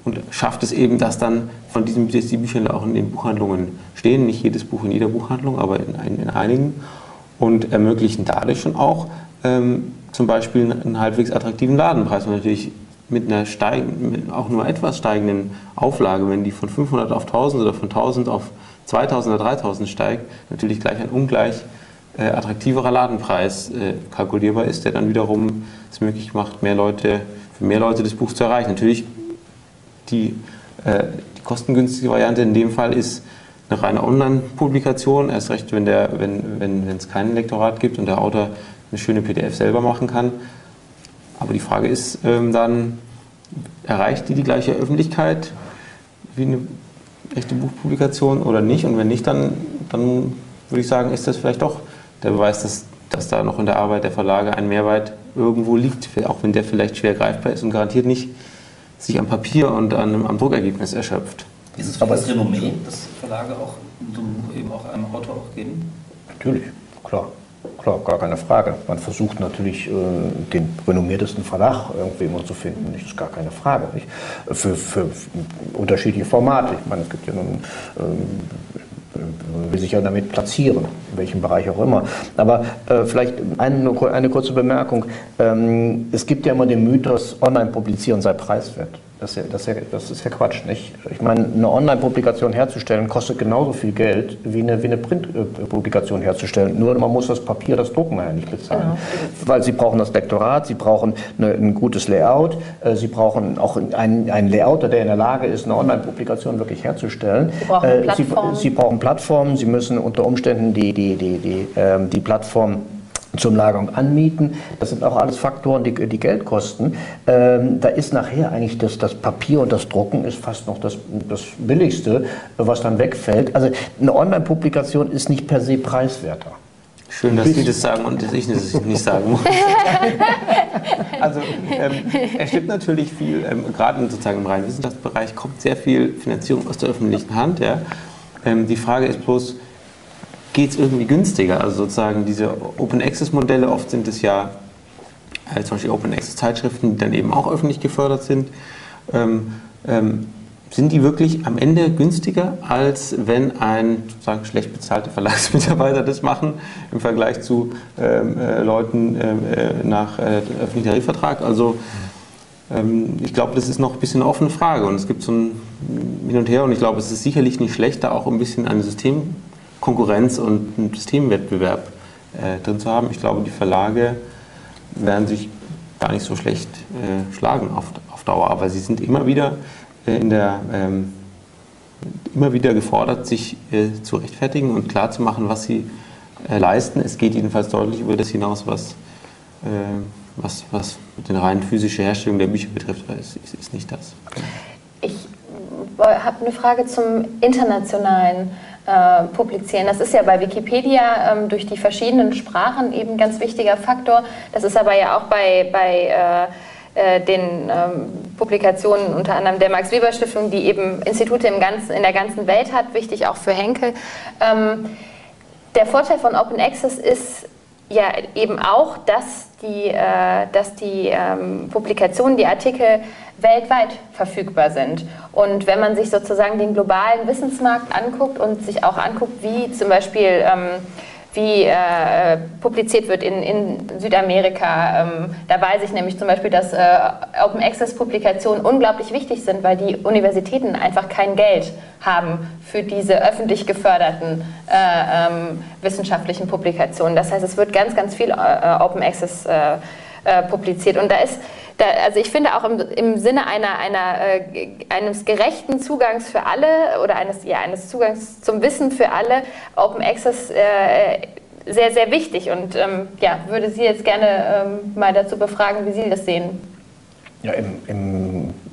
D: Und schafft es eben, dass dann von diesen die Bücher auch in den Buchhandlungen stehen. Nicht jedes Buch in jeder Buchhandlung, aber in, in einigen und ermöglichen dadurch schon auch ähm, zum Beispiel einen halbwegs attraktiven Ladenpreis. Und natürlich mit einer steigenden, auch nur etwas steigenden Auflage, wenn die von 500 auf 1000 oder von 1000 auf 2000 oder 3000 steigt, natürlich gleich ein ungleich äh, attraktiverer Ladenpreis äh, kalkulierbar ist, der dann wiederum es möglich macht, mehr Leute, für mehr Leute das Buch zu erreichen. Natürlich die, äh, die kostengünstige Variante in dem Fall ist, eine reine Online-Publikation, erst recht, wenn, der, wenn, wenn, es kein Lektorat gibt und der Autor eine schöne PDF selber machen kann. Aber die Frage ist ähm, dann, erreicht die die gleiche Öffentlichkeit wie eine echte Buchpublikation oder nicht? Und wenn nicht, dann, dann würde ich sagen, ist das vielleicht doch der Beweis, dass, dass da noch in der Arbeit der Verlage ein Mehrwert irgendwo liegt, auch wenn der vielleicht schwer greifbar ist und garantiert nicht sich am Papier und an, am Druckergebnis erschöpft.
C: Ist es für das Renommee, Verlage auch so eben auch einem Autor auch geben?
E: Natürlich, klar. Klar, gar keine Frage. Man versucht natürlich, äh, den renommiertesten Verlag irgendwie immer zu finden. Das ist gar keine Frage. Für, für unterschiedliche Formate. Ich meine, es gibt ja nun ähm, will sich ja damit platzieren, in welchem Bereich auch immer. Aber äh, vielleicht eine, eine kurze Bemerkung. Ähm, es gibt ja immer den Mythos, online publizieren sei preiswert. Das ist, ja, das, ist ja, das ist ja Quatsch, nicht? Ich meine, eine Online-Publikation herzustellen kostet genauso viel Geld wie eine, wie eine Print-Publikation herzustellen. Nur man muss das Papier, das Drucken ja nicht bezahlen. Genau. Weil Sie brauchen das Lektorat, Sie brauchen eine, ein gutes Layout, äh, Sie brauchen auch einen, einen Layouter, der in der Lage ist, eine Online-Publikation wirklich herzustellen. Sie brauchen, äh, Sie, Sie, brauchen Plattformen, Sie müssen unter Umständen die, die, die, die, ähm, die Plattform zum Lagerung anmieten. Das sind auch alles Faktoren, die, die Geld kosten. Ähm, da ist nachher eigentlich das, das Papier und das Drucken ist fast noch das, das Billigste, was dann wegfällt. Also eine Online-Publikation ist nicht per se preiswerter.
D: Schön, dass Sie das sagen und dass ich das nicht sagen muss. also ähm, es stimmt natürlich viel, ähm, gerade sozusagen im reinen Wissenschaftsbereich kommt sehr viel Finanzierung aus der öffentlichen Hand. Ja. Ähm, die Frage ist bloß, geht es irgendwie günstiger. Also sozusagen diese Open Access Modelle, oft sind es ja äh, zum Beispiel Open Access Zeitschriften, die dann eben auch öffentlich gefördert sind. Ähm, ähm, sind die wirklich am Ende günstiger, als wenn ein sozusagen schlecht bezahlter Verlagsmitarbeiter das machen im Vergleich zu ähm, äh, Leuten ähm, äh, nach äh, öffentlichem Tarifvertrag? Also ähm, ich glaube, das ist noch ein bisschen eine offene Frage und es gibt so ein Hin und Her und ich glaube, es ist sicherlich nicht schlechter, auch ein bisschen ein System Konkurrenz und einen Systemwettbewerb äh, drin zu haben. Ich glaube, die Verlage werden sich gar nicht so schlecht äh, schlagen auf, auf Dauer, aber sie sind immer wieder äh, in der ähm, immer wieder gefordert, sich äh, zu rechtfertigen und klarzumachen, was sie äh, leisten. Es geht jedenfalls deutlich über das hinaus, was, äh, was, was den rein physische Herstellung der Bücher betrifft, weil es ist nicht das.
A: Ich habe eine Frage zum internationalen äh, publizieren. Das ist ja bei Wikipedia ähm, durch die verschiedenen Sprachen eben ein ganz wichtiger Faktor. Das ist aber ja auch bei, bei äh, äh, den ähm, Publikationen unter anderem der Max-Weber-Stiftung, die eben Institute im ganzen, in der ganzen Welt hat, wichtig auch für Henkel. Ähm, der Vorteil von Open Access ist ja eben auch, dass die, äh, dass die ähm, Publikationen, die Artikel weltweit verfügbar sind. Und wenn man sich sozusagen den globalen Wissensmarkt anguckt und sich auch anguckt, wie zum Beispiel ähm, wie äh, publiziert wird in, in Südamerika. Ähm, da weiß ich nämlich zum Beispiel, dass äh, Open Access Publikationen unglaublich wichtig sind, weil die Universitäten einfach kein Geld haben für diese öffentlich geförderten äh, ähm, wissenschaftlichen Publikationen. Das heißt, es wird ganz, ganz viel äh, Open Access äh, äh, publiziert. Und da ist da, also ich finde auch im, im Sinne einer, einer, äh, eines gerechten Zugangs für alle oder eines, ja, eines Zugangs zum Wissen für alle Open Access äh, sehr, sehr wichtig. Und ähm, ja, würde Sie jetzt gerne ähm, mal dazu befragen, wie Sie das sehen.
E: Ja, im, im,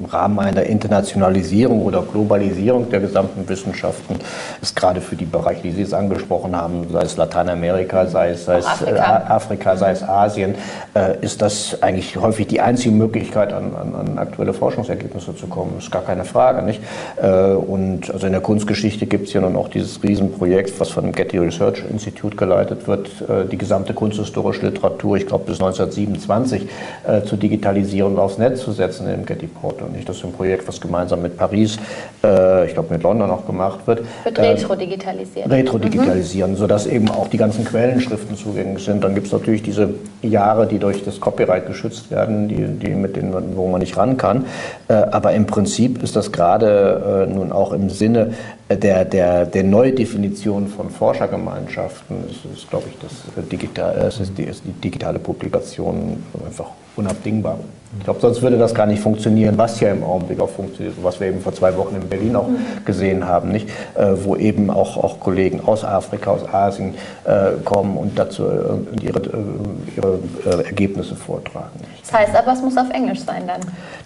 E: Rahmen einer Internationalisierung oder Globalisierung der gesamten Wissenschaften ist gerade für die Bereiche, die Sie jetzt angesprochen haben, sei es Lateinamerika, sei es, sei es Afrika. Äh, Afrika. sei es Asien, äh, ist das eigentlich häufig die einzige Möglichkeit, an, an, an, aktuelle Forschungsergebnisse zu kommen. Das ist gar keine Frage. Nicht? Äh, und also in der Kunstgeschichte gibt es ja nun auch dieses Riesenprojekt, was von dem Getty Research Institute geleitet wird, die gesamte kunsthistorische Literatur, ich glaube bis 1927, äh, zu digitalisieren und aufs Netz zu setzen im Getty Portal. Nicht? Das ist ein Projekt, was gemeinsam mit Paris, äh, ich glaube mit London auch gemacht wird.
A: Wird retro-digitalisiert.
E: Äh, retro-digitalisieren, mhm. sodass eben auch die ganzen Quellenschriften zugänglich sind. Dann gibt es natürlich diese Jahre, die durch das Copyright geschützt werden, die, die mit denen, wo man nicht ran kann. Äh, aber im Prinzip ist das gerade äh, nun auch im Sinne der, der, der Neudefinition von Forschergemeinschaften, ist, ist glaube ich, das, digital, es ist die, ist die digitale Publikation einfach unabdingbar. Ich glaube, sonst würde das gar nicht funktionieren, was ja im Augenblick auch funktioniert, was wir eben vor zwei Wochen in Berlin auch gesehen haben, nicht? Äh, wo eben auch, auch Kollegen aus Afrika, aus Asien äh, kommen und dazu äh, ihre, äh, ihre äh, Ergebnisse vortragen.
A: Nicht? Das heißt aber, es muss auf Englisch sein dann.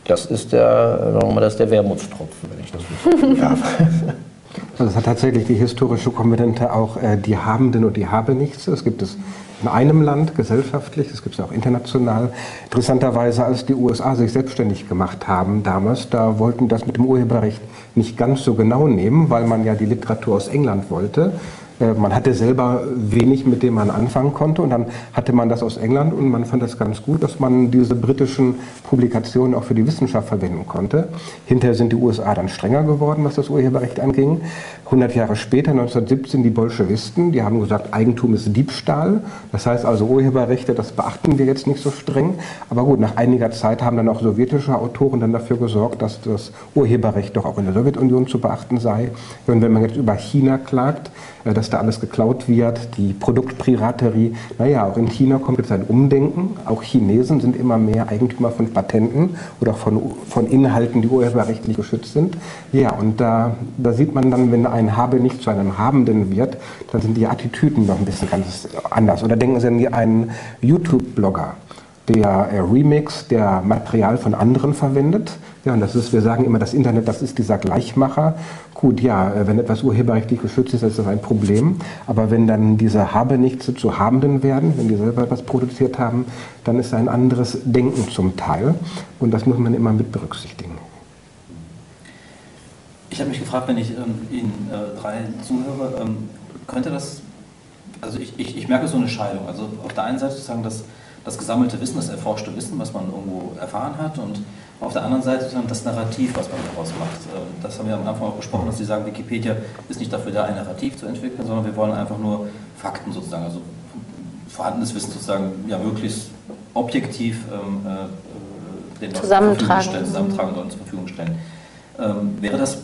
E: Das ist der, sagen wir mal, das ist der Wermutstropfen, wenn ich das so sagen
B: Also es hat tatsächlich die historische Komponente auch äh, die Habenden und die Habenichts. Das gibt es in einem Land gesellschaftlich, das gibt es auch international. Interessanterweise, als die USA sich selbstständig gemacht haben damals, da wollten das mit dem Urheberrecht nicht ganz so genau nehmen, weil man ja die Literatur aus England wollte. Äh, man hatte selber wenig, mit dem man anfangen konnte. Und dann hatte man das aus England und man fand das ganz gut, dass man diese britischen Publikationen auch für die Wissenschaft verwenden konnte. Hinterher sind die USA dann strenger geworden, was das Urheberrecht anging. 100 Jahre später, 1917, die Bolschewisten, die haben gesagt, Eigentum ist Diebstahl. Das heißt also Urheberrechte, das beachten wir jetzt nicht so streng. Aber gut, nach einiger Zeit haben dann auch sowjetische Autoren dann dafür gesorgt, dass das Urheberrecht doch auch in der Sowjetunion zu beachten sei. Und wenn man jetzt über China klagt, dass da alles geklaut wird, die Produktpiraterie. Naja, auch in China kommt jetzt ein Umdenken. Auch Chinesen sind immer mehr Eigentümer von Patenten oder von, von Inhalten, die urheberrechtlich geschützt sind. Ja, und da, da sieht man dann, wenn ein Habe nicht zu einem Habenden wird, dann sind die Attitüden noch ein bisschen ganz anders. Oder denken Sie an einen YouTube-Blogger der äh, Remix, der Material von anderen verwendet. Ja, und das ist, wir sagen immer, das Internet, das ist dieser Gleichmacher. Gut, ja, äh, wenn etwas urheberrechtlich geschützt ist, ist das ein Problem. Aber wenn dann diese Habenichtse zu Habenden werden, wenn die selber etwas produziert haben, dann ist ein anderes Denken zum Teil. Und das muss man immer mit berücksichtigen.
C: Ich habe mich gefragt, wenn ich ähm, Ihnen äh, drei zuhöre, ähm, könnte das, also ich, ich, ich merke so eine Scheidung. Also auf der einen Seite sozusagen das das gesammelte Wissen, das erforschte Wissen, was man irgendwo erfahren hat und auf der anderen Seite dann das Narrativ, was man daraus macht. Ähm, das haben wir am Anfang auch besprochen, dass Sie sagen, Wikipedia ist nicht dafür da, ein Narrativ zu entwickeln, sondern wir wollen einfach nur Fakten sozusagen, also vorhandenes Wissen sozusagen ja möglichst objektiv ähm, äh,
A: den zusammentragen.
C: Stellen, zusammentragen und zur Verfügung stellen. Ähm, wäre das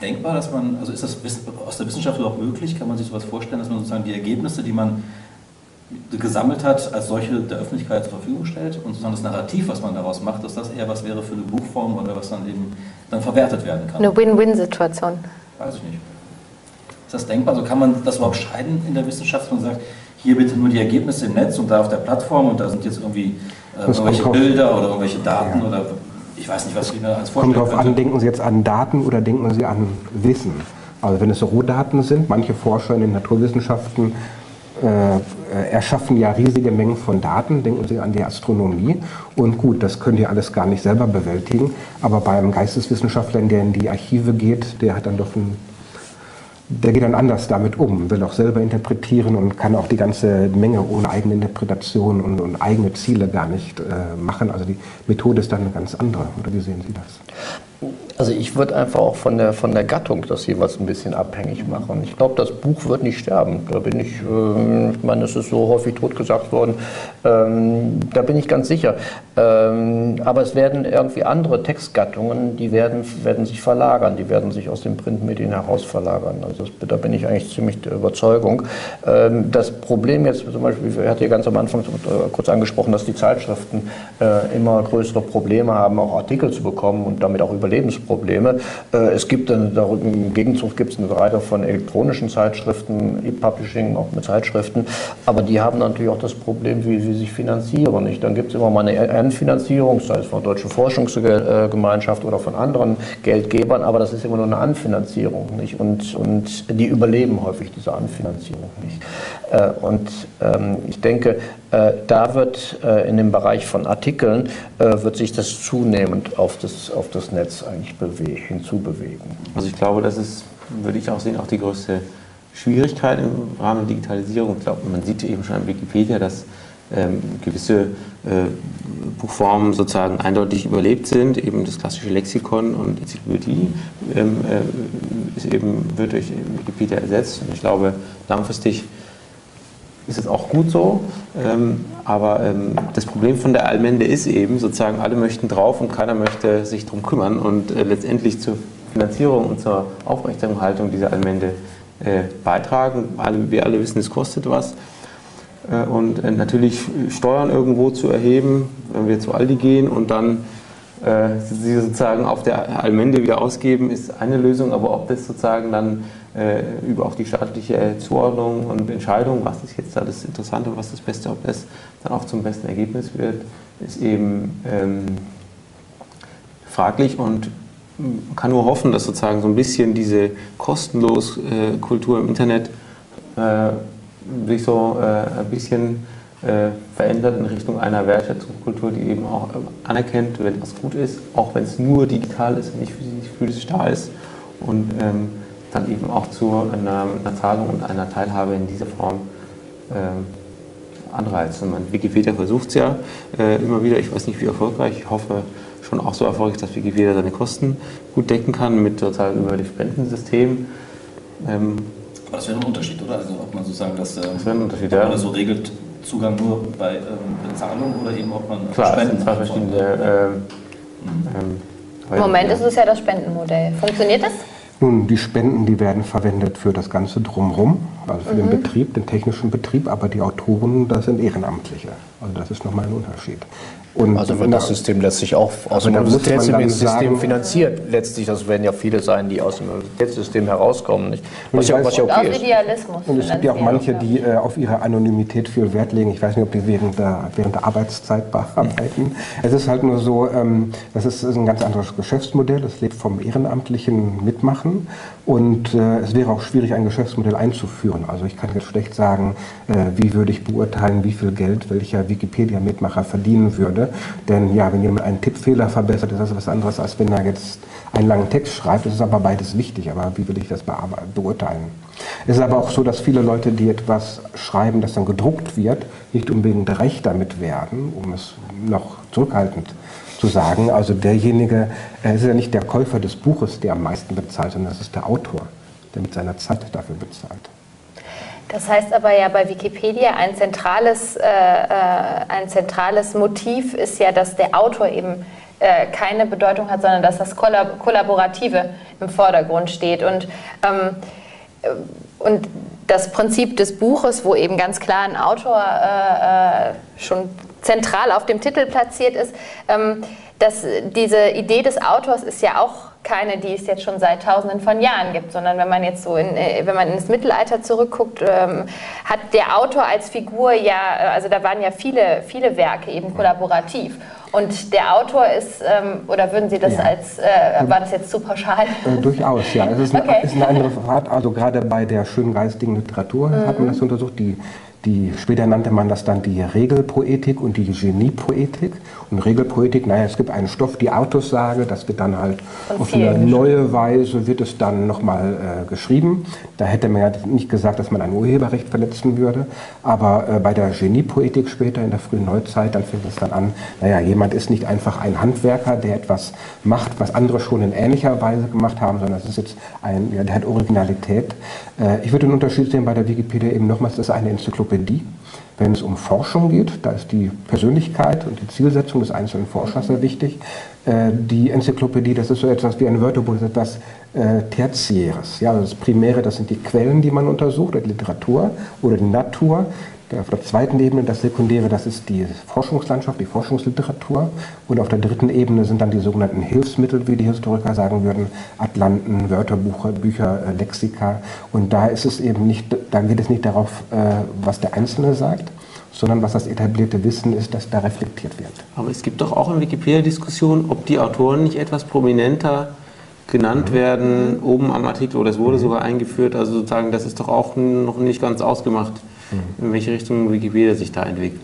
C: denkbar, dass man, also ist das aus der Wissenschaft überhaupt möglich, kann man sich sowas vorstellen, dass man sozusagen die Ergebnisse, die man gesammelt hat, als solche der Öffentlichkeit zur Verfügung stellt und sozusagen das Narrativ, was man daraus macht, dass das eher was wäre für eine Buchform oder was dann eben dann verwertet werden kann.
A: Eine Win-Win-Situation.
C: Weiß ich nicht. Ist das denkbar? Also kann man das überhaupt scheiden in der Wissenschaft und sagt, hier bitte nur die Ergebnisse im Netz und da auf der Plattform und da sind jetzt irgendwie äh, irgendwelche Bilder oder irgendwelche Daten ja. oder ich weiß nicht, was Sie da als
B: Kommt darauf an, denken Sie jetzt an Daten oder denken Sie an Wissen? Also wenn es Rohdaten sind, manche Forscher in den Naturwissenschaften äh, erschaffen ja riesige Mengen von Daten, denken Sie an die Astronomie. Und gut, das können die alles gar nicht selber bewältigen. Aber beim Geisteswissenschaftler, der in die Archive geht, der hat dann doch ein der geht dann anders damit um, will auch selber interpretieren und kann auch die ganze Menge ohne eigene Interpretation und, und eigene Ziele gar nicht äh, machen. Also die Methode ist dann eine ganz andere. Oder wie sehen Sie das?
E: Also ich würde einfach auch von der, von der Gattung das jeweils ein bisschen abhängig machen. Ich glaube, das Buch wird nicht sterben. Da bin ich, äh, ich meine, es ist so häufig totgesagt worden, ähm, da bin ich ganz sicher. Ähm, aber es werden irgendwie andere Textgattungen, die werden, werden sich verlagern, die werden sich aus den Printmedien heraus verlagern. Also das, da bin ich eigentlich ziemlich der Überzeugung. Ähm, das Problem jetzt zum Beispiel, ich hatte ja ganz am Anfang kurz angesprochen, dass die Zeitschriften äh, immer größere Probleme haben, auch Artikel zu bekommen und damit auch Überlebensprobleme. Äh, es gibt dann, im Gegenzug gibt es eine Reihe von elektronischen Zeitschriften, E-Publishing auch mit Zeitschriften, aber die haben natürlich auch das Problem, wie sie sich finanzieren. Nicht? Dann gibt es immer mal eine Anfinanzierung, sei es von der Deutschen Forschungsgemeinschaft oder von anderen Geldgebern, aber das ist immer nur eine Anfinanzierung. Nicht? Und, und die überleben häufig diese Anfinanzierung nicht. Äh, und ähm, ich denke, da wird äh, in dem Bereich von Artikeln, wird sich das zunehmend auf das, auf das Netz eigentlich hinzubewegen.
D: Also ich glaube, das ist, würde ich auch sehen, auch die größte Schwierigkeit im Rahmen der Digitalisierung. Ich glaube, man sieht eben schon an Wikipedia, dass ähm, gewisse äh, Buchformen sozusagen eindeutig überlebt sind, eben das klassische Lexikon und Enzyklopädie ähm, äh, wird durch Wikipedia ersetzt. Und ich glaube, langfristig ist es auch gut so. Ähm, aber ähm, das Problem von der Allmende ist eben, sozusagen, alle möchten drauf und keiner möchte sich darum kümmern. Und äh, letztendlich zur Finanzierung und zur Aufrechterhaltung dieser Allmende äh, beitragen. Alle, wir alle wissen, es kostet was. Äh, und äh, natürlich Steuern irgendwo zu erheben, wenn wir zu Aldi gehen und dann sie sozusagen auf der Allmende wieder ausgeben, ist eine Lösung. Aber ob das sozusagen dann äh, über auch die staatliche Zuordnung und Entscheidung, was ist jetzt da das Interessante, was das Beste, ob das dann auch zum besten Ergebnis wird, ist eben ähm, fraglich und kann nur hoffen, dass sozusagen so ein bisschen diese kostenlos äh, Kultur im Internet äh, sich so äh, ein bisschen äh, verändert in Richtung einer Wertschätzungskultur, die eben auch anerkennt, wenn was gut ist, auch wenn es nur digital ist, nicht physisch da ist. Und ähm, dann eben auch zu einer, einer Zahlung und einer Teilhabe in dieser Form ähm, anreizt. Und man, Wikipedia versucht es ja äh, immer wieder, ich weiß nicht wie erfolgreich, ich hoffe schon auch so erfolgreich, dass Wikipedia seine Kosten gut decken kann mit sozusagen über das Spendensystem.
C: Ähm, Aber das wäre ein Unterschied, oder? Also ob man sozusagen das,
D: äh, das wäre ein Unterschied,
C: das so regelt, Zugang nur bei ähm, Bezahlung oder eben ob man
D: Klar, Spenden es sind zwei verschiedene. Ähm,
A: ähm, Im Moment ist es ja das Spendenmodell. Funktioniert das?
B: Nun, die Spenden, die werden verwendet für das Ganze drumherum, also für mhm. den Betrieb, den technischen Betrieb, aber die Autoren, das sind Ehrenamtliche. Also das ist nochmal ein Unterschied.
E: Und also wird das System letztlich auch aus dem Universitätssystem finanziert. Letztlich, das werden ja viele sein, die aus dem Universitätssystem herauskommen. Nicht?
B: Was, ja, was ja okay ist. Idealismus. Und es gibt ja auch manche, die äh, auf ihre Anonymität viel Wert legen. Ich weiß nicht, ob die während der, während der Arbeitszeit bearbeiten. Mhm. Es ist halt nur so, ähm, das ist, ist ein ganz anderes Geschäftsmodell. Es lebt vom ehrenamtlichen Mitmachen. Und äh, es wäre auch schwierig, ein Geschäftsmodell einzuführen. Also ich kann jetzt schlecht sagen, äh, wie würde ich beurteilen, wie viel Geld welcher Wikipedia-Mitmacher verdienen würde. Denn ja, wenn jemand einen Tippfehler verbessert, ist das was anderes, als wenn er jetzt einen langen Text schreibt. Das ist aber beides wichtig. Aber wie will ich das beurteilen? Es ist aber auch so, dass viele Leute, die etwas schreiben, das dann gedruckt wird, nicht unbedingt recht damit werden, um es noch zurückhaltend zu sagen. Also derjenige, er ist ja nicht der Käufer des Buches, der am meisten bezahlt, sondern das ist der Autor, der mit seiner Zeit dafür bezahlt.
A: Das heißt aber ja bei Wikipedia ein zentrales, äh, äh, ein zentrales Motiv ist ja, dass der Autor eben äh, keine Bedeutung hat, sondern dass das Kollab Kollaborative im Vordergrund steht. Und, ähm, äh, und das Prinzip des Buches, wo eben ganz klar ein Autor äh, äh, schon zentral auf dem Titel platziert ist. Ähm, dass diese Idee des Autors ist ja auch keine, die es jetzt schon seit Tausenden von Jahren gibt, sondern wenn man jetzt so in, äh, wenn man ins Mittelalter zurückguckt, ähm, hat der Autor als Figur ja, äh, also da waren ja viele, viele Werke eben kollaborativ. Und der Autor ist, ähm, oder würden Sie das ja. als, äh, war das jetzt zu pauschal?
B: Äh, durchaus, ja. Es ist, okay. eine, ist eine andere Art, also gerade bei der schönen geistigen Literatur mhm. hat man das untersucht, die die, später nannte man das dann die Regelpoetik und die Geniepoetik. Und Regelpoetik, naja, es gibt einen Stoff, die Autossage, das wird dann halt und auf eine neue Weise, wird es dann nochmal äh, geschrieben. Da hätte man ja nicht gesagt, dass man ein Urheberrecht verletzen würde. Aber äh, bei der Geniepoetik später in der frühen Neuzeit, dann fängt es dann an, naja, jemand ist nicht einfach ein Handwerker, der etwas macht, was andere schon in ähnlicher Weise gemacht haben, sondern es ist jetzt ein, ja, der hat Originalität. Äh, ich würde den Unterschied sehen bei der Wikipedia eben nochmals, das ist eine Enzyklopädie. Wenn es um Forschung geht, da ist die Persönlichkeit und die Zielsetzung des einzelnen Forschers sehr wichtig. Äh, die Enzyklopädie, das ist so etwas wie ein Wörterbuch, das ist etwas äh, Tertiäres. Ja, also das Primäre, das sind die Quellen, die man untersucht, die Literatur oder die Natur. Auf der zweiten Ebene das Sekundäre, das ist die Forschungslandschaft, die Forschungsliteratur. Und auf der dritten Ebene sind dann die sogenannten Hilfsmittel, wie die Historiker sagen würden, Atlanten, Wörterbuche, Bücher, äh, Lexika. Und da ist es eben nicht, da geht es nicht darauf, äh, was der Einzelne sagt, sondern was das etablierte Wissen ist, das da reflektiert wird.
D: Aber es gibt doch auch in Wikipedia Diskussionen, ob die Autoren nicht etwas prominenter genannt werden, oben am Artikel, oder es wurde sogar eingeführt. Also sozusagen, das ist doch auch noch nicht ganz ausgemacht in welche Richtung Wikipedia sich da entwickelt.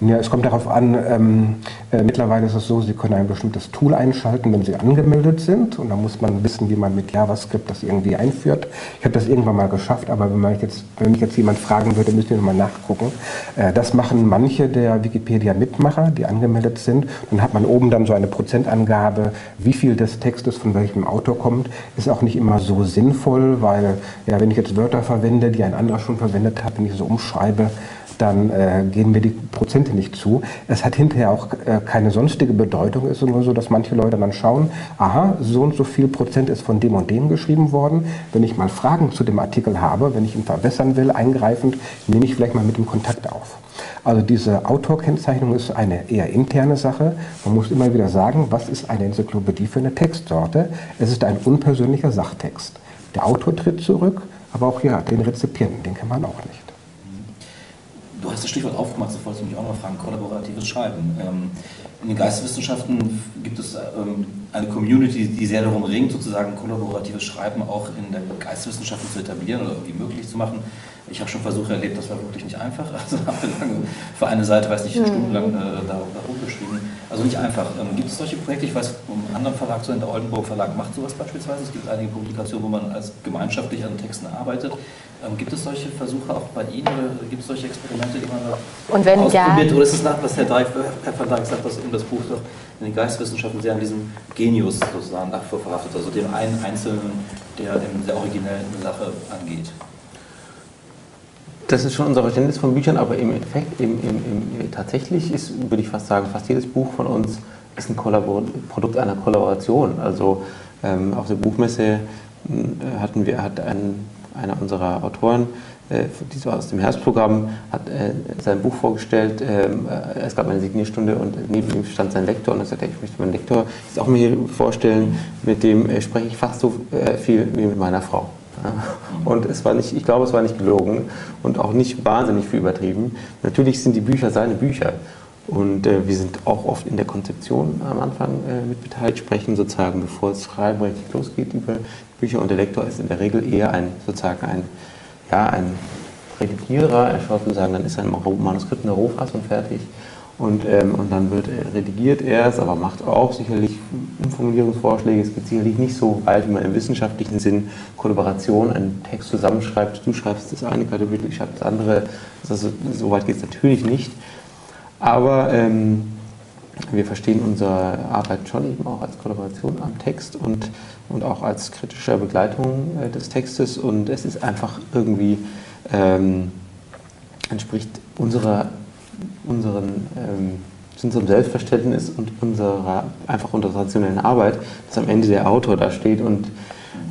B: Oder? Ja, es kommt darauf an, ähm, äh, mittlerweile ist es so, Sie können ein bestimmtes Tool einschalten, wenn Sie angemeldet sind und dann muss man wissen, wie man mit JavaScript das irgendwie einführt. Ich habe das irgendwann mal geschafft, aber wenn, man jetzt, wenn mich jetzt jemand fragen würde, müsste ich nochmal nachgucken. Äh, das machen manche der Wikipedia-Mitmacher, die angemeldet sind. Dann hat man oben dann so eine Prozentangabe, wie viel des Textes von welchem Autor kommt. Ist auch nicht immer so sinnvoll, weil ja, wenn ich jetzt Wörter verwende, die ein anderer schon verwendet hat, wenn ich so umschaue, schreibe, dann äh, gehen mir die Prozente nicht zu. Es hat hinterher auch äh, keine sonstige Bedeutung. Es ist nur so, dass manche Leute dann schauen, aha, so und so viel Prozent ist von dem und dem geschrieben worden. Wenn ich mal Fragen zu dem Artikel habe, wenn ich ihn verbessern will, eingreifend, nehme ich vielleicht mal mit ihm Kontakt auf. Also diese Autorkennzeichnung ist eine eher interne Sache. Man muss immer wieder sagen, was ist eine Enzyklopädie für eine Textsorte? Es ist ein unpersönlicher Sachtext. Der Autor tritt zurück, aber auch ja, den Rezipienten, den kann man auch nicht.
C: Du hast das Stichwort aufgemacht, so wollte ich mich auch noch fragen, kollaboratives Schreiben. Ähm, In den Geisteswissenschaften gibt es ähm, eine Community, die sehr darum ringt, sozusagen kollaboratives Schreiben auch in den Geisteswissenschaften zu etablieren oder irgendwie möglich zu machen. Ich habe schon Versuche erlebt, das war wirklich nicht einfach. Also habe lange für eine Seite, weiß nicht, stundenlang äh, da, da rumgeschrieben. Also nicht einfach. Ähm, gibt es solche Projekte? Ich weiß, ein anderer Verlag, so in der Oldenburg Verlag, macht sowas beispielsweise. Es gibt einige Publikationen, wo man als gemeinschaftlich an Texten arbeitet. Ähm, gibt es solche Versuche auch bei Ihnen oder gibt es solche Experimente, die man da
A: Und wenn ja,
C: ausprobiert? Oder ist es nach, was Herr, Dreif, Herr van Dijk sagt, dass eben das Buch doch in den Geisteswissenschaften sehr an diesem Genius sozusagen nach verhaftet, also dem einen Einzelnen, der eben sehr originell eine Sache angeht?
D: Das ist schon unser Verständnis von Büchern, aber im Endeffekt, im, im, im, tatsächlich ist, würde ich fast sagen, fast jedes Buch von uns ist ein Kollabor Produkt einer Kollaboration. Also ähm, auf der Buchmesse äh, hatten wir, hat ein, einer unserer Autoren, äh, die so aus dem Herbstprogramm, hat äh, sein Buch vorgestellt. Ähm, äh, es gab eine Signierstunde und neben ihm stand sein Lektor und er sagte, ich möchte meinen Lektor jetzt auch mal hier vorstellen, mit dem äh, spreche ich fast so äh, viel wie mit meiner Frau. Und es war nicht, ich glaube, es war nicht gelogen und auch nicht wahnsinnig viel übertrieben. Natürlich sind die Bücher seine Bücher. Und äh, wir sind auch oft in der Konzeption am Anfang äh, mit beteiligt, sprechen sozusagen, bevor das Schreiben richtig losgeht über Bücher. Und der Lektor ist in der Regel eher ein, sozusagen ein, ja, ein Redigierer. Er schaut sozusagen, dann ist ein Manuskript in der Rohfassung fertig. Und, ähm, und dann wird redigiert er es, aber macht auch sicherlich Umformulierungsvorschläge. Es geht sicherlich nicht so weit, wie man im wissenschaftlichen Sinn Kollaboration einen Text zusammenschreibt. Du schreibst das eine Kapitel, ich schreibe das andere. Also, so weit geht es natürlich nicht. Aber ähm, wir verstehen unsere Arbeit schon eben auch als Kollaboration am Text und, und auch als kritische Begleitung äh, des Textes. Und es ist einfach irgendwie, ähm, entspricht unserer unseren, ähm, unserem Selbstverständnis und unserer einfach unserer traditionellen Arbeit, dass am Ende der Autor da steht und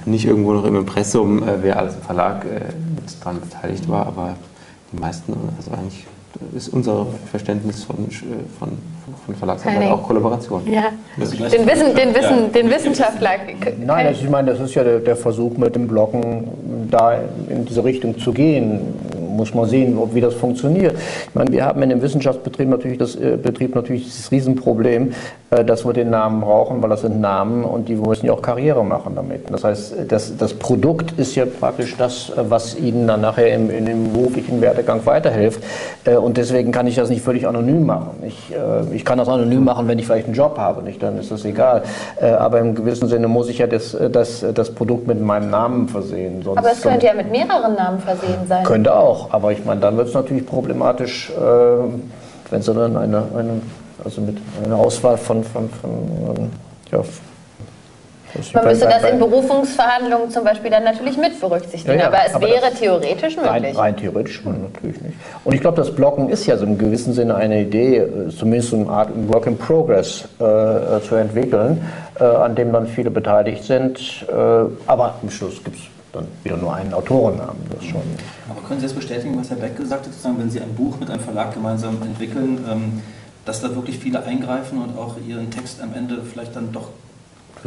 D: nicht irgendwo noch im Impressum, äh, wer alles im Verlag äh, daran beteiligt war, aber die meisten, also eigentlich ist unser Verständnis von, äh, von, von Verlagsarbeit auch Kollaboration.
A: Ja, den, Wissen, den, Wissen, den Wissenschaftler.
E: Nein, also ich meine, das ist ja der, der Versuch mit dem Bloggen, da in diese Richtung zu gehen muss man sehen, ob, wie das funktioniert. Ich meine, wir haben in dem Wissenschaftsbetrieb natürlich das, äh, Betrieb natürlich das Riesenproblem, äh, dass wir den Namen brauchen, weil das sind Namen und die müssen ja auch Karriere machen damit. Das heißt, das, das Produkt ist ja praktisch das, äh, was ihnen dann nachher im, in dem beruflichen Werdegang weiterhilft. Äh, und deswegen kann ich das nicht völlig anonym machen. Ich, äh, ich kann das anonym machen, wenn ich vielleicht einen Job habe, nicht? dann ist das egal. Äh, aber im gewissen Sinne muss ich ja das, das, das Produkt mit meinem Namen versehen.
A: Sonst aber es könnte ja mit mehreren Namen versehen sein.
E: Könnte auch aber ich meine, dann wird es natürlich problematisch, äh, wenn Sie dann eine, eine, also mit einer Auswahl von, von, von ähm, ja,
A: man müsste das in Berufungsverhandlungen zum Beispiel dann natürlich mit berücksichtigen, ja, ja, aber es aber wäre theoretisch möglich.
E: Rein, rein theoretisch natürlich nicht. Und ich glaube, das Blocken ist ja so im gewissen Sinne eine Idee, äh, zumindest so eine Art Work in Progress äh, äh, zu entwickeln, äh, an dem dann viele beteiligt sind. Äh, aber am Schluss gibt es dann wieder nur einen Autorennamen. Das schon.
C: Aber können Sie das bestätigen, was Herr Beck gesagt hat, sozusagen, wenn Sie ein Buch mit einem Verlag gemeinsam entwickeln, ähm, dass da wirklich viele eingreifen und auch Ihren Text am Ende vielleicht dann doch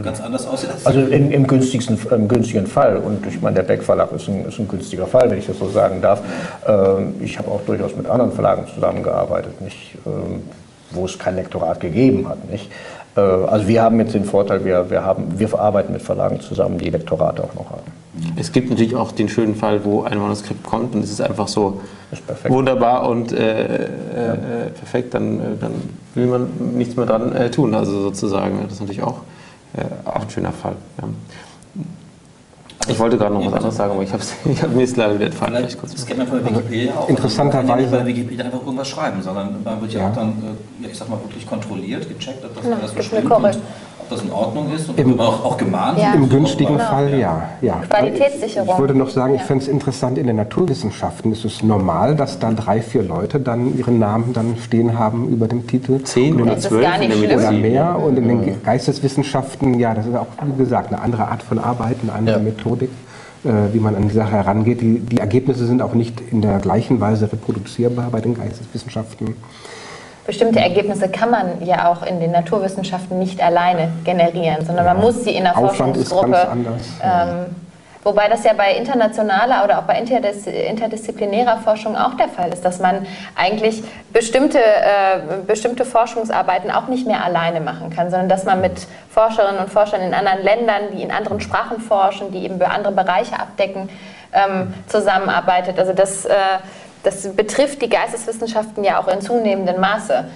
C: ganz anders aussieht?
E: Also im, im, günstigsten, im günstigen Fall, und ich meine, der Beck Verlag ist ein, ist ein günstiger Fall, wenn ich das so sagen darf. Ähm, ich habe auch durchaus mit anderen Verlagen zusammengearbeitet, nicht, ähm, wo es kein Lektorat gegeben hat. Nicht? Äh, also wir haben jetzt den Vorteil, wir, wir, haben, wir arbeiten mit Verlagen zusammen, die Lektorate auch noch haben.
D: Es gibt natürlich auch den schönen Fall, wo ein Manuskript kommt und es ist einfach so ist wunderbar und äh, äh, perfekt, dann, äh, dann will man nichts mehr dran äh, tun, also sozusagen. Das ist natürlich auch, äh, auch ein schöner Fall. Ja. Ich wollte gerade noch was anderes sagen, aber ich habe ich hab mir jetzt leider wieder entfallen.
C: Das kennt man von der Wikipedia auch.
B: Interessanterweise. Man kann
C: ja bei Wikipedia einfach irgendwas schreiben, sondern man wird ja, ja. auch dann, ich sag mal, wirklich kontrolliert, gecheckt, ob das
A: ja,
C: alles verstimmt das in Ordnung ist und Im, auch, auch gemahnt
B: ja. Im günstigen genau. Fall ja. ja.
A: Qualitätssicherung.
B: Ich würde noch sagen, ich fände es interessant, in den Naturwissenschaften ist es normal, dass da drei, vier Leute dann ihren Namen dann stehen haben über dem Titel.
D: Zehn oder zwölf
B: oder mehr. Und in den Geisteswissenschaften, ja, das ist auch, wie gesagt, eine andere Art von Arbeit, eine andere ja. Methodik äh, wie man an die Sache herangeht. Die, die Ergebnisse sind auch nicht in der gleichen Weise reproduzierbar bei den Geisteswissenschaften
A: bestimmte Ergebnisse kann man ja auch in den Naturwissenschaften nicht alleine generieren, sondern man muss sie in der
B: Aufwand
A: Forschungsgruppe
B: ist ganz anders.
A: Ähm, Wobei das ja bei internationaler oder auch bei interdis interdisziplinärer Forschung auch der Fall ist, dass man eigentlich bestimmte, äh, bestimmte Forschungsarbeiten auch nicht mehr alleine machen kann, sondern dass man mit Forscherinnen und Forschern in anderen Ländern, die in anderen Sprachen forschen, die eben andere Bereiche abdecken, ähm, zusammenarbeitet. Also das, äh, das betrifft die Geisteswissenschaften ja auch in zunehmendem Maße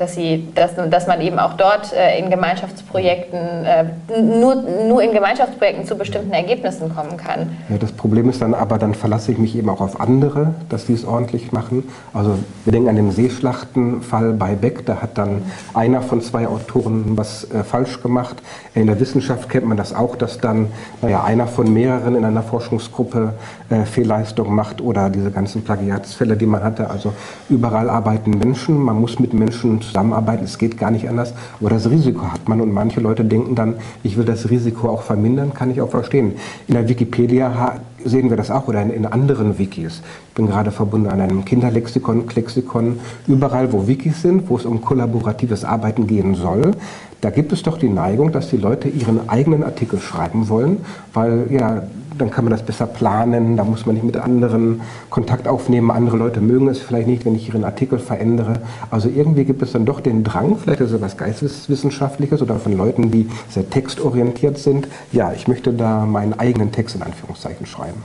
A: dass, sie, dass, dass man eben auch dort äh, in Gemeinschaftsprojekten, äh, nur, nur in Gemeinschaftsprojekten zu bestimmten Ergebnissen kommen kann.
B: Ja, das Problem ist dann aber, dann verlasse ich mich eben auch auf andere, dass die es ordentlich machen. Also wir denken an den Seeschlachtenfall bei Beck, da hat dann einer von zwei Autoren was äh, falsch gemacht. In der Wissenschaft kennt man das auch, dass dann naja, einer von mehreren in einer Forschungsgruppe äh, Fehlleistungen macht oder diese ganzen Plagiatsfälle, die man hatte. Also überall arbeiten Menschen, man muss mit Menschen zusammenarbeiten, es geht gar nicht anders, aber das Risiko hat man und manche Leute denken dann, ich will das Risiko auch vermindern, kann ich auch verstehen. In der Wikipedia sehen wir das auch oder in, anderen Wikis. Ich bin gerade verbunden an einem Kinderlexikon, Klexikon, überall wo Wikis sind, wo es um kollaboratives Arbeiten gehen soll, da gibt es doch die Neigung, dass die Leute ihren eigenen Artikel schreiben wollen, weil ja, dann kann man das besser planen, da muss man nicht mit anderen Kontakt aufnehmen, andere Leute mögen es vielleicht nicht, wenn ich ihren Artikel verändere. Also irgendwie gibt es dann doch den Drang, vielleicht ist es was Geisteswissenschaftliches oder von Leuten, die sehr textorientiert sind, ja, ich möchte da meinen eigenen Text in Anführungszeichen schreiben.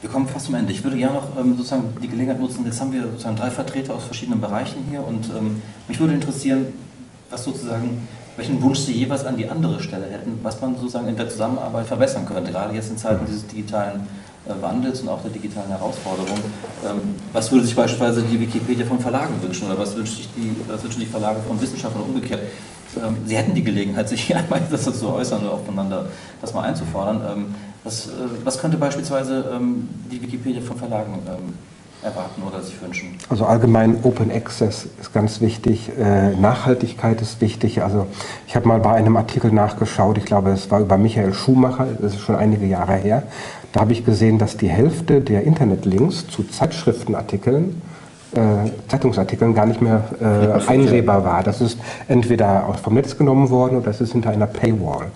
C: Wir kommen fast zum Ende. Ich würde gerne noch ähm, sozusagen die Gelegenheit nutzen, jetzt haben wir sozusagen drei Vertreter aus verschiedenen Bereichen hier und ähm, mich würde interessieren, was sozusagen welchen Wunsch Sie jeweils an die andere Stelle hätten, was man sozusagen in der Zusammenarbeit verbessern könnte, gerade jetzt in Zeiten dieses digitalen äh, Wandels und auch der digitalen Herausforderung. Ähm, was würde sich beispielsweise die Wikipedia von Verlagen wünschen oder was wünschen sich die, was wünschen die Verlage von Wissenschaftlern umgekehrt? Ähm, Sie hätten die Gelegenheit, sich hier einmal dazu zu äußern oder auch voneinander das mal einzufordern. Ähm, was, äh, was könnte beispielsweise die Wikipedia von Verlagen erwarten oder sich wünschen?
B: Also allgemein Open Access ist ganz wichtig, äh, Nachhaltigkeit ist wichtig. Also ich habe mal bei einem Artikel nachgeschaut, ich glaube es war über Michael Schumacher, das ist schon einige Jahre her. Da habe ich gesehen, dass die Hälfte der Internetlinks zu Zeitschriftenartikeln Zeitungsartikeln gar nicht mehr äh, einsehbar war. Das ist entweder vom Netz genommen worden oder es ist hinter einer Paywall.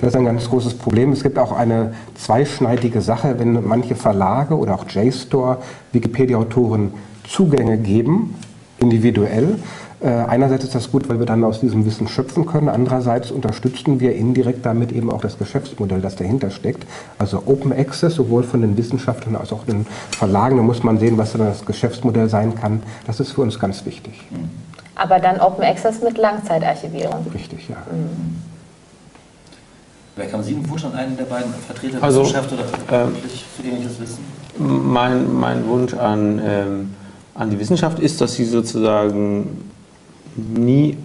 B: Das ist ein ganz großes Problem. Es gibt auch eine zweischneidige Sache, wenn manche Verlage oder auch JSTOR Wikipedia-Autoren Zugänge geben, individuell, äh, einerseits ist das gut, weil wir dann aus diesem Wissen schöpfen können. Andererseits unterstützen wir indirekt damit eben auch das Geschäftsmodell, das dahinter steckt. Also Open Access, sowohl von den Wissenschaftlern als auch den Verlagen. Da muss man sehen, was dann das Geschäftsmodell sein kann. Das ist für uns ganz wichtig.
A: Aber dann Open Access mit Langzeitarchivierung.
B: Richtig, ja. Mhm.
C: Wer kam Sie einen Wunsch an einen der beiden Vertreter
D: der also,
C: Wissenschaft oder äh, zugängliches Wissen?
D: Mein, mein Wunsch an, ähm, an die Wissenschaft ist, dass sie sozusagen nie,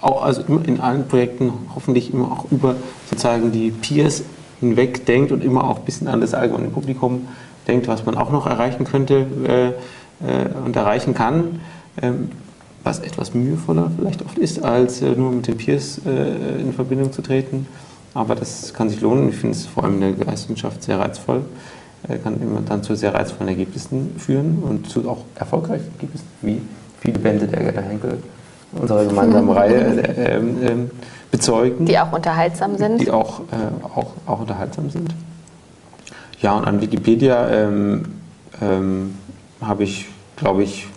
D: also in allen Projekten hoffentlich immer auch über sozusagen die Peers hinweg denkt und immer auch ein bisschen an das allgemeine Publikum denkt, was man auch noch erreichen könnte äh, äh, und erreichen kann. Ähm, was etwas mühevoller vielleicht oft ist, als äh, nur mit den Peers äh, in Verbindung zu treten. Aber das kann sich lohnen. Ich finde es vor allem in der Geistwissenschaft sehr reizvoll. Äh, kann immer dann zu sehr reizvollen Ergebnissen führen und zu auch erfolgreichen Ergebnissen, wie viele Bände der Gerda Henkel unserer gemeinsamen Reihe äh, äh, bezeugen.
A: Die auch unterhaltsam sind.
D: Die auch, äh, auch, auch unterhaltsam sind. Ja, und an Wikipedia ähm, ähm, habe ich, glaube ich,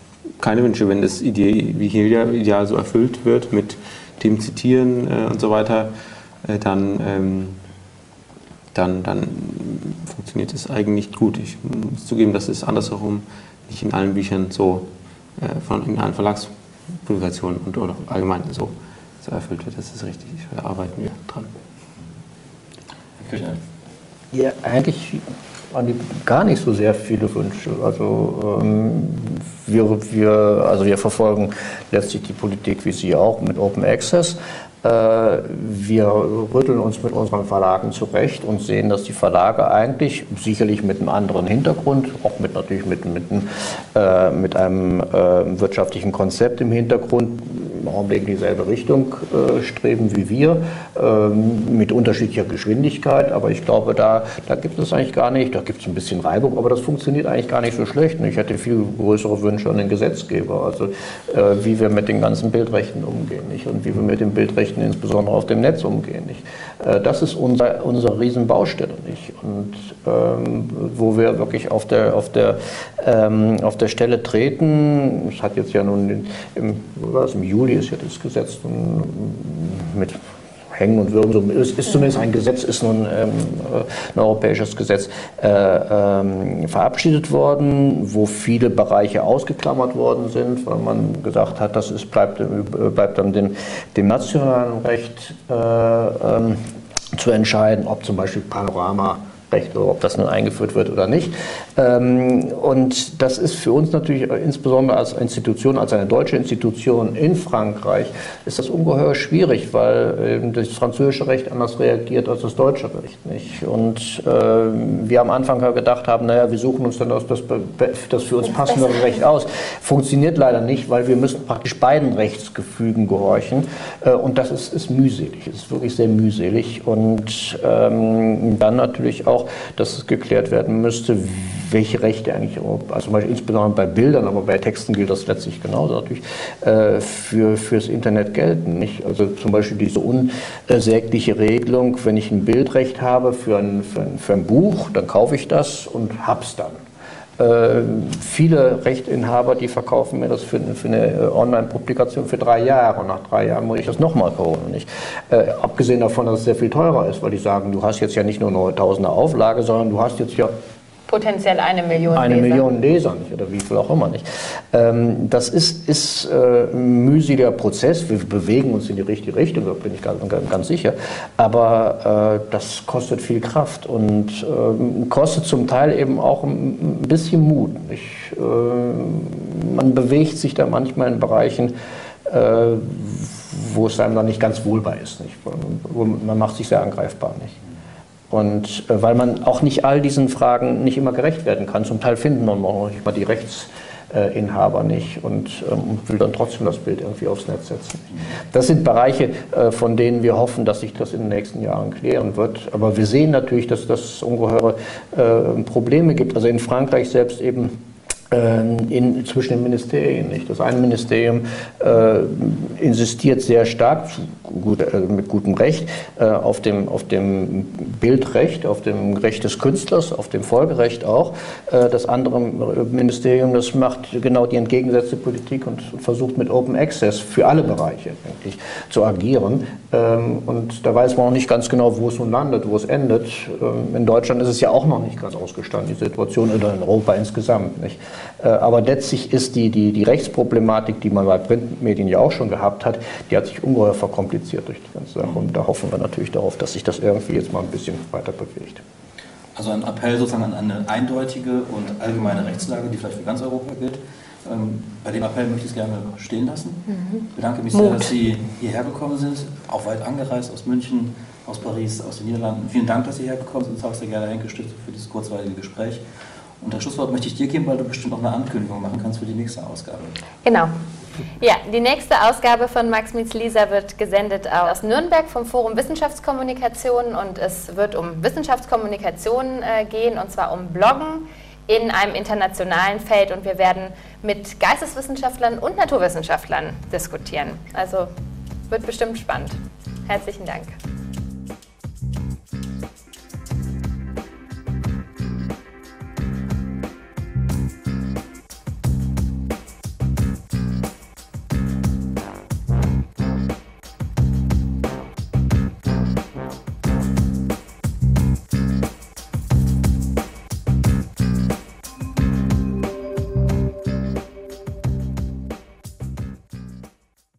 D: keine Wünsche, wenn das hier Ideal so erfüllt wird mit dem Zitieren äh, und so weiter, äh, dann, ähm, dann, dann funktioniert es eigentlich gut. Ich muss zugeben, dass es andersherum nicht in allen Büchern so von in allen Verlagspublikationen und oder allgemein so, so erfüllt wird. Das ist richtig. Da arbeiten wir dran.
E: Ja, eigentlich waren die gar nicht so sehr viele Wünsche. Also, ähm, wir, wir, also wir verfolgen letztlich die Politik wie Sie auch mit Open Access. Äh, wir rütteln uns mit unseren Verlagen zurecht und sehen, dass die Verlage eigentlich sicherlich mit einem anderen Hintergrund, auch mit natürlich mit, mit, äh, mit einem äh, wirtschaftlichen Konzept im Hintergrund, im Augenblick in dieselbe Richtung äh, streben wie wir, ähm, mit unterschiedlicher Geschwindigkeit. Aber ich glaube, da, da gibt es eigentlich gar nicht, da gibt es ein bisschen Reibung, aber das funktioniert eigentlich gar nicht so schlecht. Ich hätte viel größere Wünsche an den Gesetzgeber, also äh, wie wir mit den ganzen Bildrechten umgehen nicht? und wie wir mit den Bildrechten insbesondere auf dem Netz umgehen. Nicht? Äh, das ist unser, unsere Riesenbaustelle. Nicht? Und ähm, wo wir wirklich auf der, auf, der, ähm, auf der Stelle treten, es hat jetzt ja nun im, was, im Juli ist ja das Gesetz mit Hängen und Würgen, so, ist, ist zumindest ein Gesetz, ist nun ähm, ein europäisches Gesetz äh, ähm, verabschiedet worden, wo viele Bereiche ausgeklammert worden sind, weil man gesagt hat, das ist, bleibt, bleibt dann dem, dem nationalen Recht äh, ähm, zu entscheiden, ob zum Beispiel Panorama Recht oder ob das nun eingeführt wird oder nicht. Ähm, und das ist für uns natürlich insbesondere als Institution, als eine deutsche Institution in Frankreich, ist das ungeheuer schwierig, weil das französische Recht anders reagiert als das deutsche Recht. Nicht? Und äh, wir am Anfang gedacht haben, naja, wir suchen uns dann das, das, das für uns passendere Recht aus. Funktioniert leider nicht, weil wir müssen praktisch beiden Rechtsgefügen gehorchen. Äh, und das ist, ist mühselig, es ist wirklich sehr mühselig. Und ähm, dann natürlich auch auch, dass es geklärt werden müsste, welche Rechte eigentlich, also insbesondere bei Bildern, aber bei Texten gilt das letztlich genauso natürlich, äh, für, fürs Internet gelten. Nicht? Also zum Beispiel diese unsägliche Regelung, wenn ich ein Bildrecht habe für ein, für ein, für ein Buch, dann kaufe ich das und hab's dann. Äh, viele Rechteinhaber, die verkaufen mir das für, für eine äh, Online-Publikation für drei Jahre und nach drei Jahren muss ich das nochmal kaufen. Nicht? Äh, abgesehen davon, dass es sehr viel teurer ist, weil die sagen, du hast jetzt ja nicht nur eine tausende Auflage, sondern du hast jetzt ja
A: potenziell eine Million
E: eine Leser. Million Leser nicht, oder wie viel auch immer nicht. Ähm, das ist, ist äh, ein mühseliger Prozess. Wir bewegen uns in die richtige Richtung, da bin ich ganz, ganz sicher. Aber äh, das kostet viel Kraft und äh, kostet zum Teil eben auch ein, bisschen Mut. Nicht? Äh, man bewegt sich da manchmal in Bereichen, äh, wo es einem dann nicht ganz wohlbar ist. Nicht? Man macht sich sehr angreifbar. Nicht? Und äh, weil man auch nicht all diesen Fragen nicht immer gerecht werden kann. Zum Teil finden man noch nicht mal die Rechtsinhaber nicht und ähm, will dann trotzdem das Bild irgendwie aufs Netz setzen. Das sind Bereiche, äh, von denen wir hoffen, dass sich das in den nächsten Jahren klären wird. Aber wir sehen natürlich, dass das ungeheure äh, Probleme gibt. Also in Frankreich selbst eben in, zwischen den Ministerien. Nicht? Das eine Ministerium äh, insistiert sehr stark, gut, äh, mit gutem Recht, äh, auf, dem, auf dem Bildrecht, auf dem Recht des Künstlers, auf dem Folgerecht auch. Äh, das andere Ministerium, das macht genau die entgegengesetzte Politik und versucht mit Open Access für alle Bereiche eigentlich zu agieren. Ähm, und da weiß man auch nicht ganz genau, wo es nun landet, wo es endet. Ähm, in Deutschland ist es ja auch noch nicht ganz ausgestanden, die Situation, oder in Europa insgesamt. Nicht? Äh, aber letztlich ist die, die, die Rechtsproblematik, die man bei Printmedien ja auch schon gehabt hat, die hat sich ungeheuer verkompliziert durch die ganze Sache. Und da hoffen wir natürlich darauf, dass sich das irgendwie jetzt mal ein bisschen weiter bewegt.
C: Also ein Appell sozusagen an eine eindeutige und allgemeine Rechtslage, die vielleicht für ganz Europa gilt. Ähm, bei dem Appell möchte ich es gerne stehen lassen. Mhm. Ich bedanke mich sehr, dass Sie hierher gekommen sind, auch weit angereist aus München, aus Paris, aus den Niederlanden. Vielen Dank, dass Sie hierher gekommen sind ins Haus der Gerda Henke Stiftung für dieses kurzweilige Gespräch. Und das Schlusswort möchte ich dir geben, weil du bestimmt auch eine Ankündigung machen kannst für die nächste Ausgabe.
A: Genau. Ja, die nächste Ausgabe von Max Meets Lisa wird gesendet aus Nürnberg vom Forum Wissenschaftskommunikation und es wird um Wissenschaftskommunikation äh, gehen und zwar um Bloggen in einem internationalen Feld und wir werden mit Geisteswissenschaftlern und Naturwissenschaftlern diskutieren. Also wird bestimmt spannend. Herzlichen Dank.